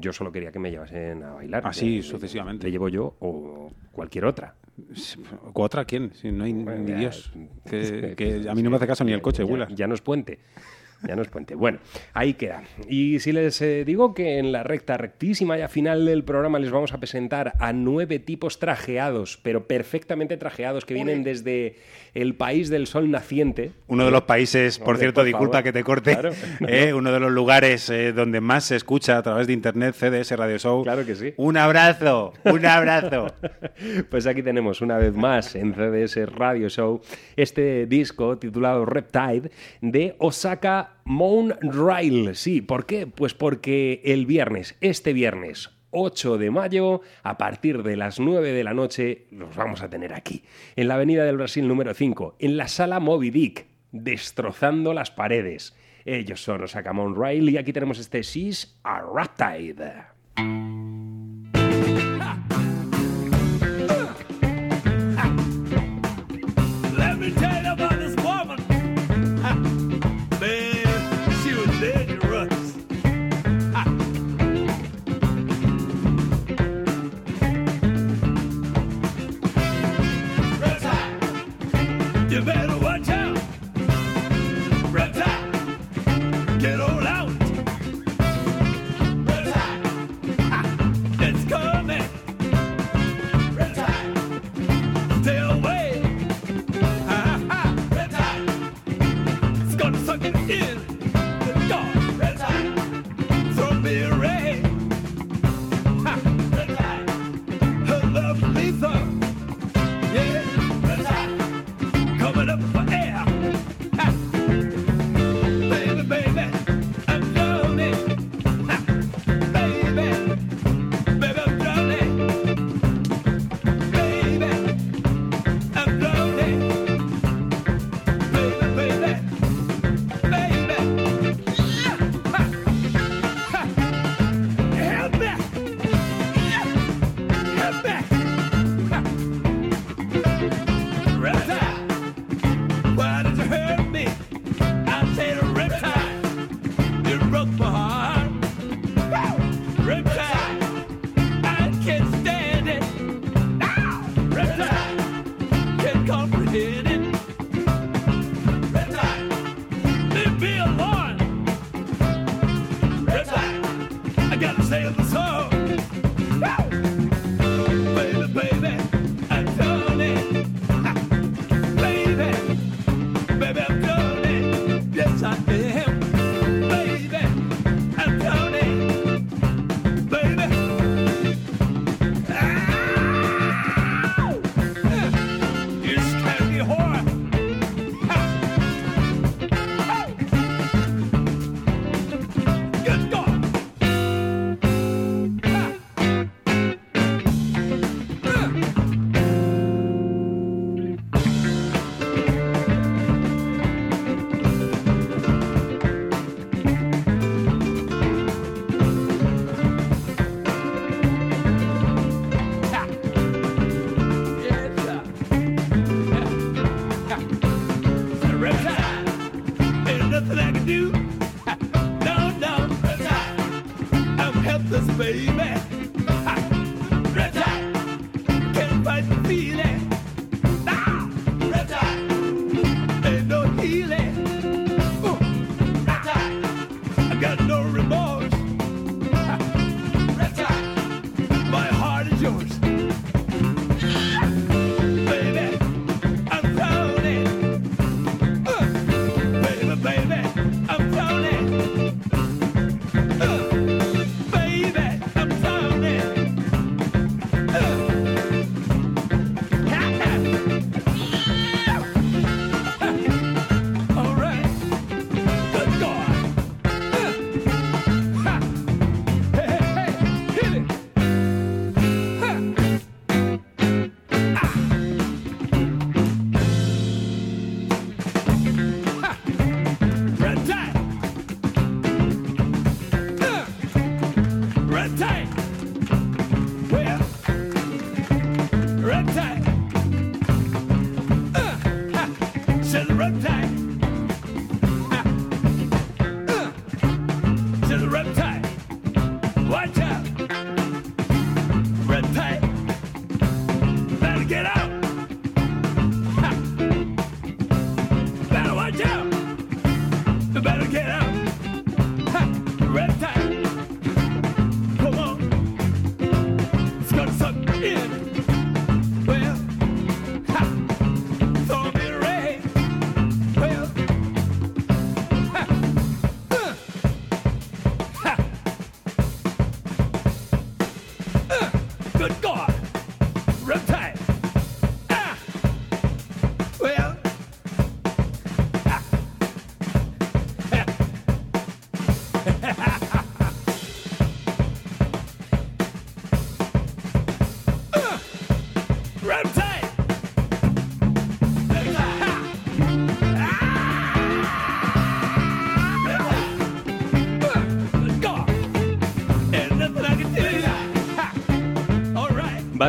Yo solo quería que me llevasen a bailar. Así Eh, sucesivamente. Le llevo yo o cualquier otra. ¿O otra quién? Si no hay ni Dios. Que, a mí no me hace caso ni el coche, ya, Willa. ya no es puente. Ya no es puente. Bueno, ahí queda. Y si les eh, digo que en la recta rectísima y a final del programa les vamos a presentar a nueve tipos trajeados, pero perfectamente trajeados, que vienen desde el país del sol naciente. Uno de los países, por Hombre, cierto, por disculpa favor. que te corte, Claro. eh, uno de los lugares eh, donde más se escucha a través de internet CDS Radio Show. Claro que sí. Un abrazo, un abrazo. Pues aquí tenemos una vez más en CDS Radio Show este disco titulado Reptide de Osaka Moon Rail. Sí, ¿por qué? Pues porque el viernes, este viernes 8 de mayo, a partir de las 9 de la noche, los vamos a tener aquí, en la Avenida del Brasil número 5, en la sala Moby Dick, destrozando las paredes. Ellos son Osaka Moon Rail y aquí tenemos este She's a Reptide.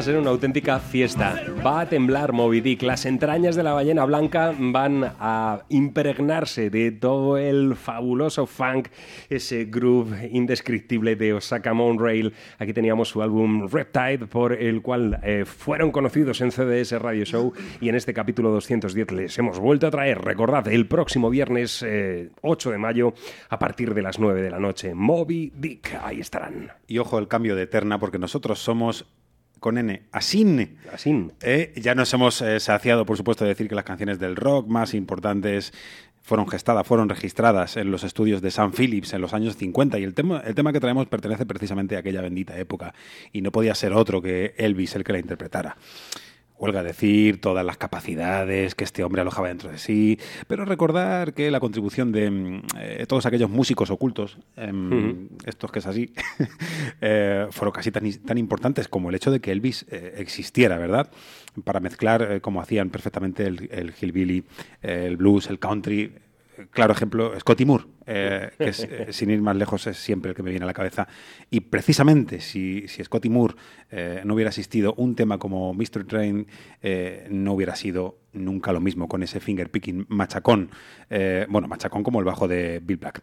A ser una auténtica fiesta. Va a temblar Moby Dick. Las entrañas de la ballena blanca van a impregnarse de todo el fabuloso funk, ese groove indescriptible de Osaka Monorail. Aquí teníamos su álbum Reptide, por el cual eh, fueron conocidos en CDS Radio Show. Y en este capítulo 210 les hemos vuelto a traer, recordad, el próximo viernes eh, 8 de mayo, a partir de las 9 de la noche. Moby Dick, ahí estarán. Y ojo el cambio de terna, porque nosotros somos con N, Asin. Asin. Eh, ya nos hemos eh, saciado, por supuesto, de decir que las canciones del rock más importantes fueron gestadas, fueron registradas en los estudios de Sam Phillips en los años 50 y el tema, el tema que traemos pertenece precisamente a aquella bendita época y no podía ser otro que Elvis el que la interpretara. Huelga decir todas las capacidades que este hombre alojaba dentro de sí, pero recordar que la contribución de mm, eh, todos aquellos músicos ocultos, em, estos que es así, eh, fueron casi tan, tan importantes como el hecho de que Elvis eh, existiera, ¿verdad? Para mezclar, como hacían perfectamente el, el hillbilly, el blues, el country. Claro ejemplo, Scotty Moore, eh, que es, eh, sin ir más lejos es siempre el que me viene a la cabeza. Y precisamente si, si Scotty Moore eh, no hubiera asistido, un tema como Mr. Train no hubiera sido nunca lo mismo con ese finger picking machacón. Bueno, machacón como el bajo de Bill Black.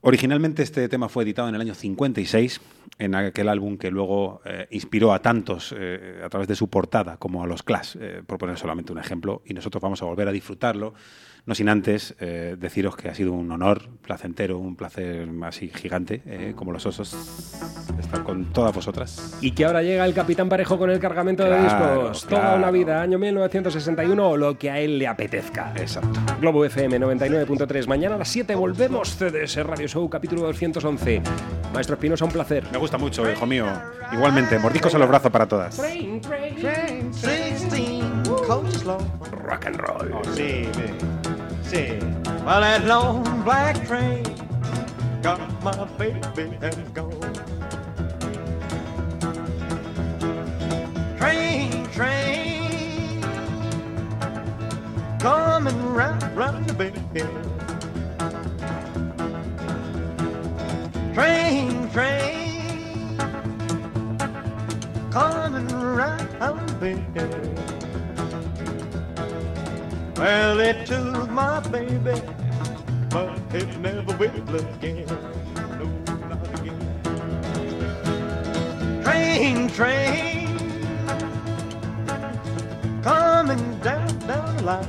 Originalmente este tema fue editado en el año 56, en aquel álbum que luego inspiró a tantos a través de su portada, como a los Clash, por poner solamente un ejemplo, y nosotros vamos a volver a disfrutarlo, no sin antes eh, deciros que ha sido un honor, placentero, un placer así gigante, eh, como los osos, estar con todas vosotras. Y que ahora llega el Capitán Parejo con el cargamento de Claro, discos. Toda una vida, año 1961 o lo que a él le apetezca. Exacto. Globo FM 99.3. Mañana a las 7 volvemos. CDS Radio Show, capítulo 211. Maestro Espinosa, un placer. Me gusta mucho, hijo mío. Igualmente, mordiscos a los brazos para todas. Train, train, train, 16 coaches long. Rock and roll. Oh, sí, sí, Well, that long black train got my baby and gone. Train, train, coming round, round the bend. Train, train, coming round the bend. Well, it took my baby but it never will again. No, not again. Train, train, coming down, down the line.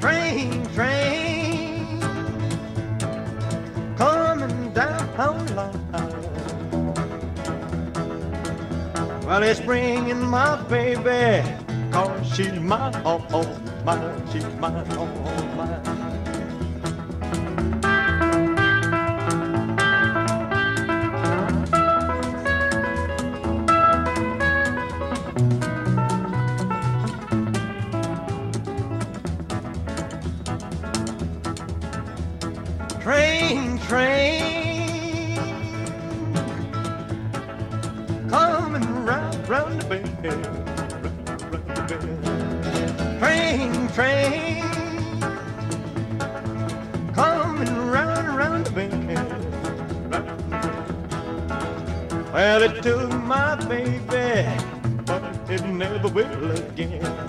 Train, train, coming down the line. Well, it's bringing my baby, cause she's mine, oh, oh, mine, she's mine, oh, oh, mine. Again.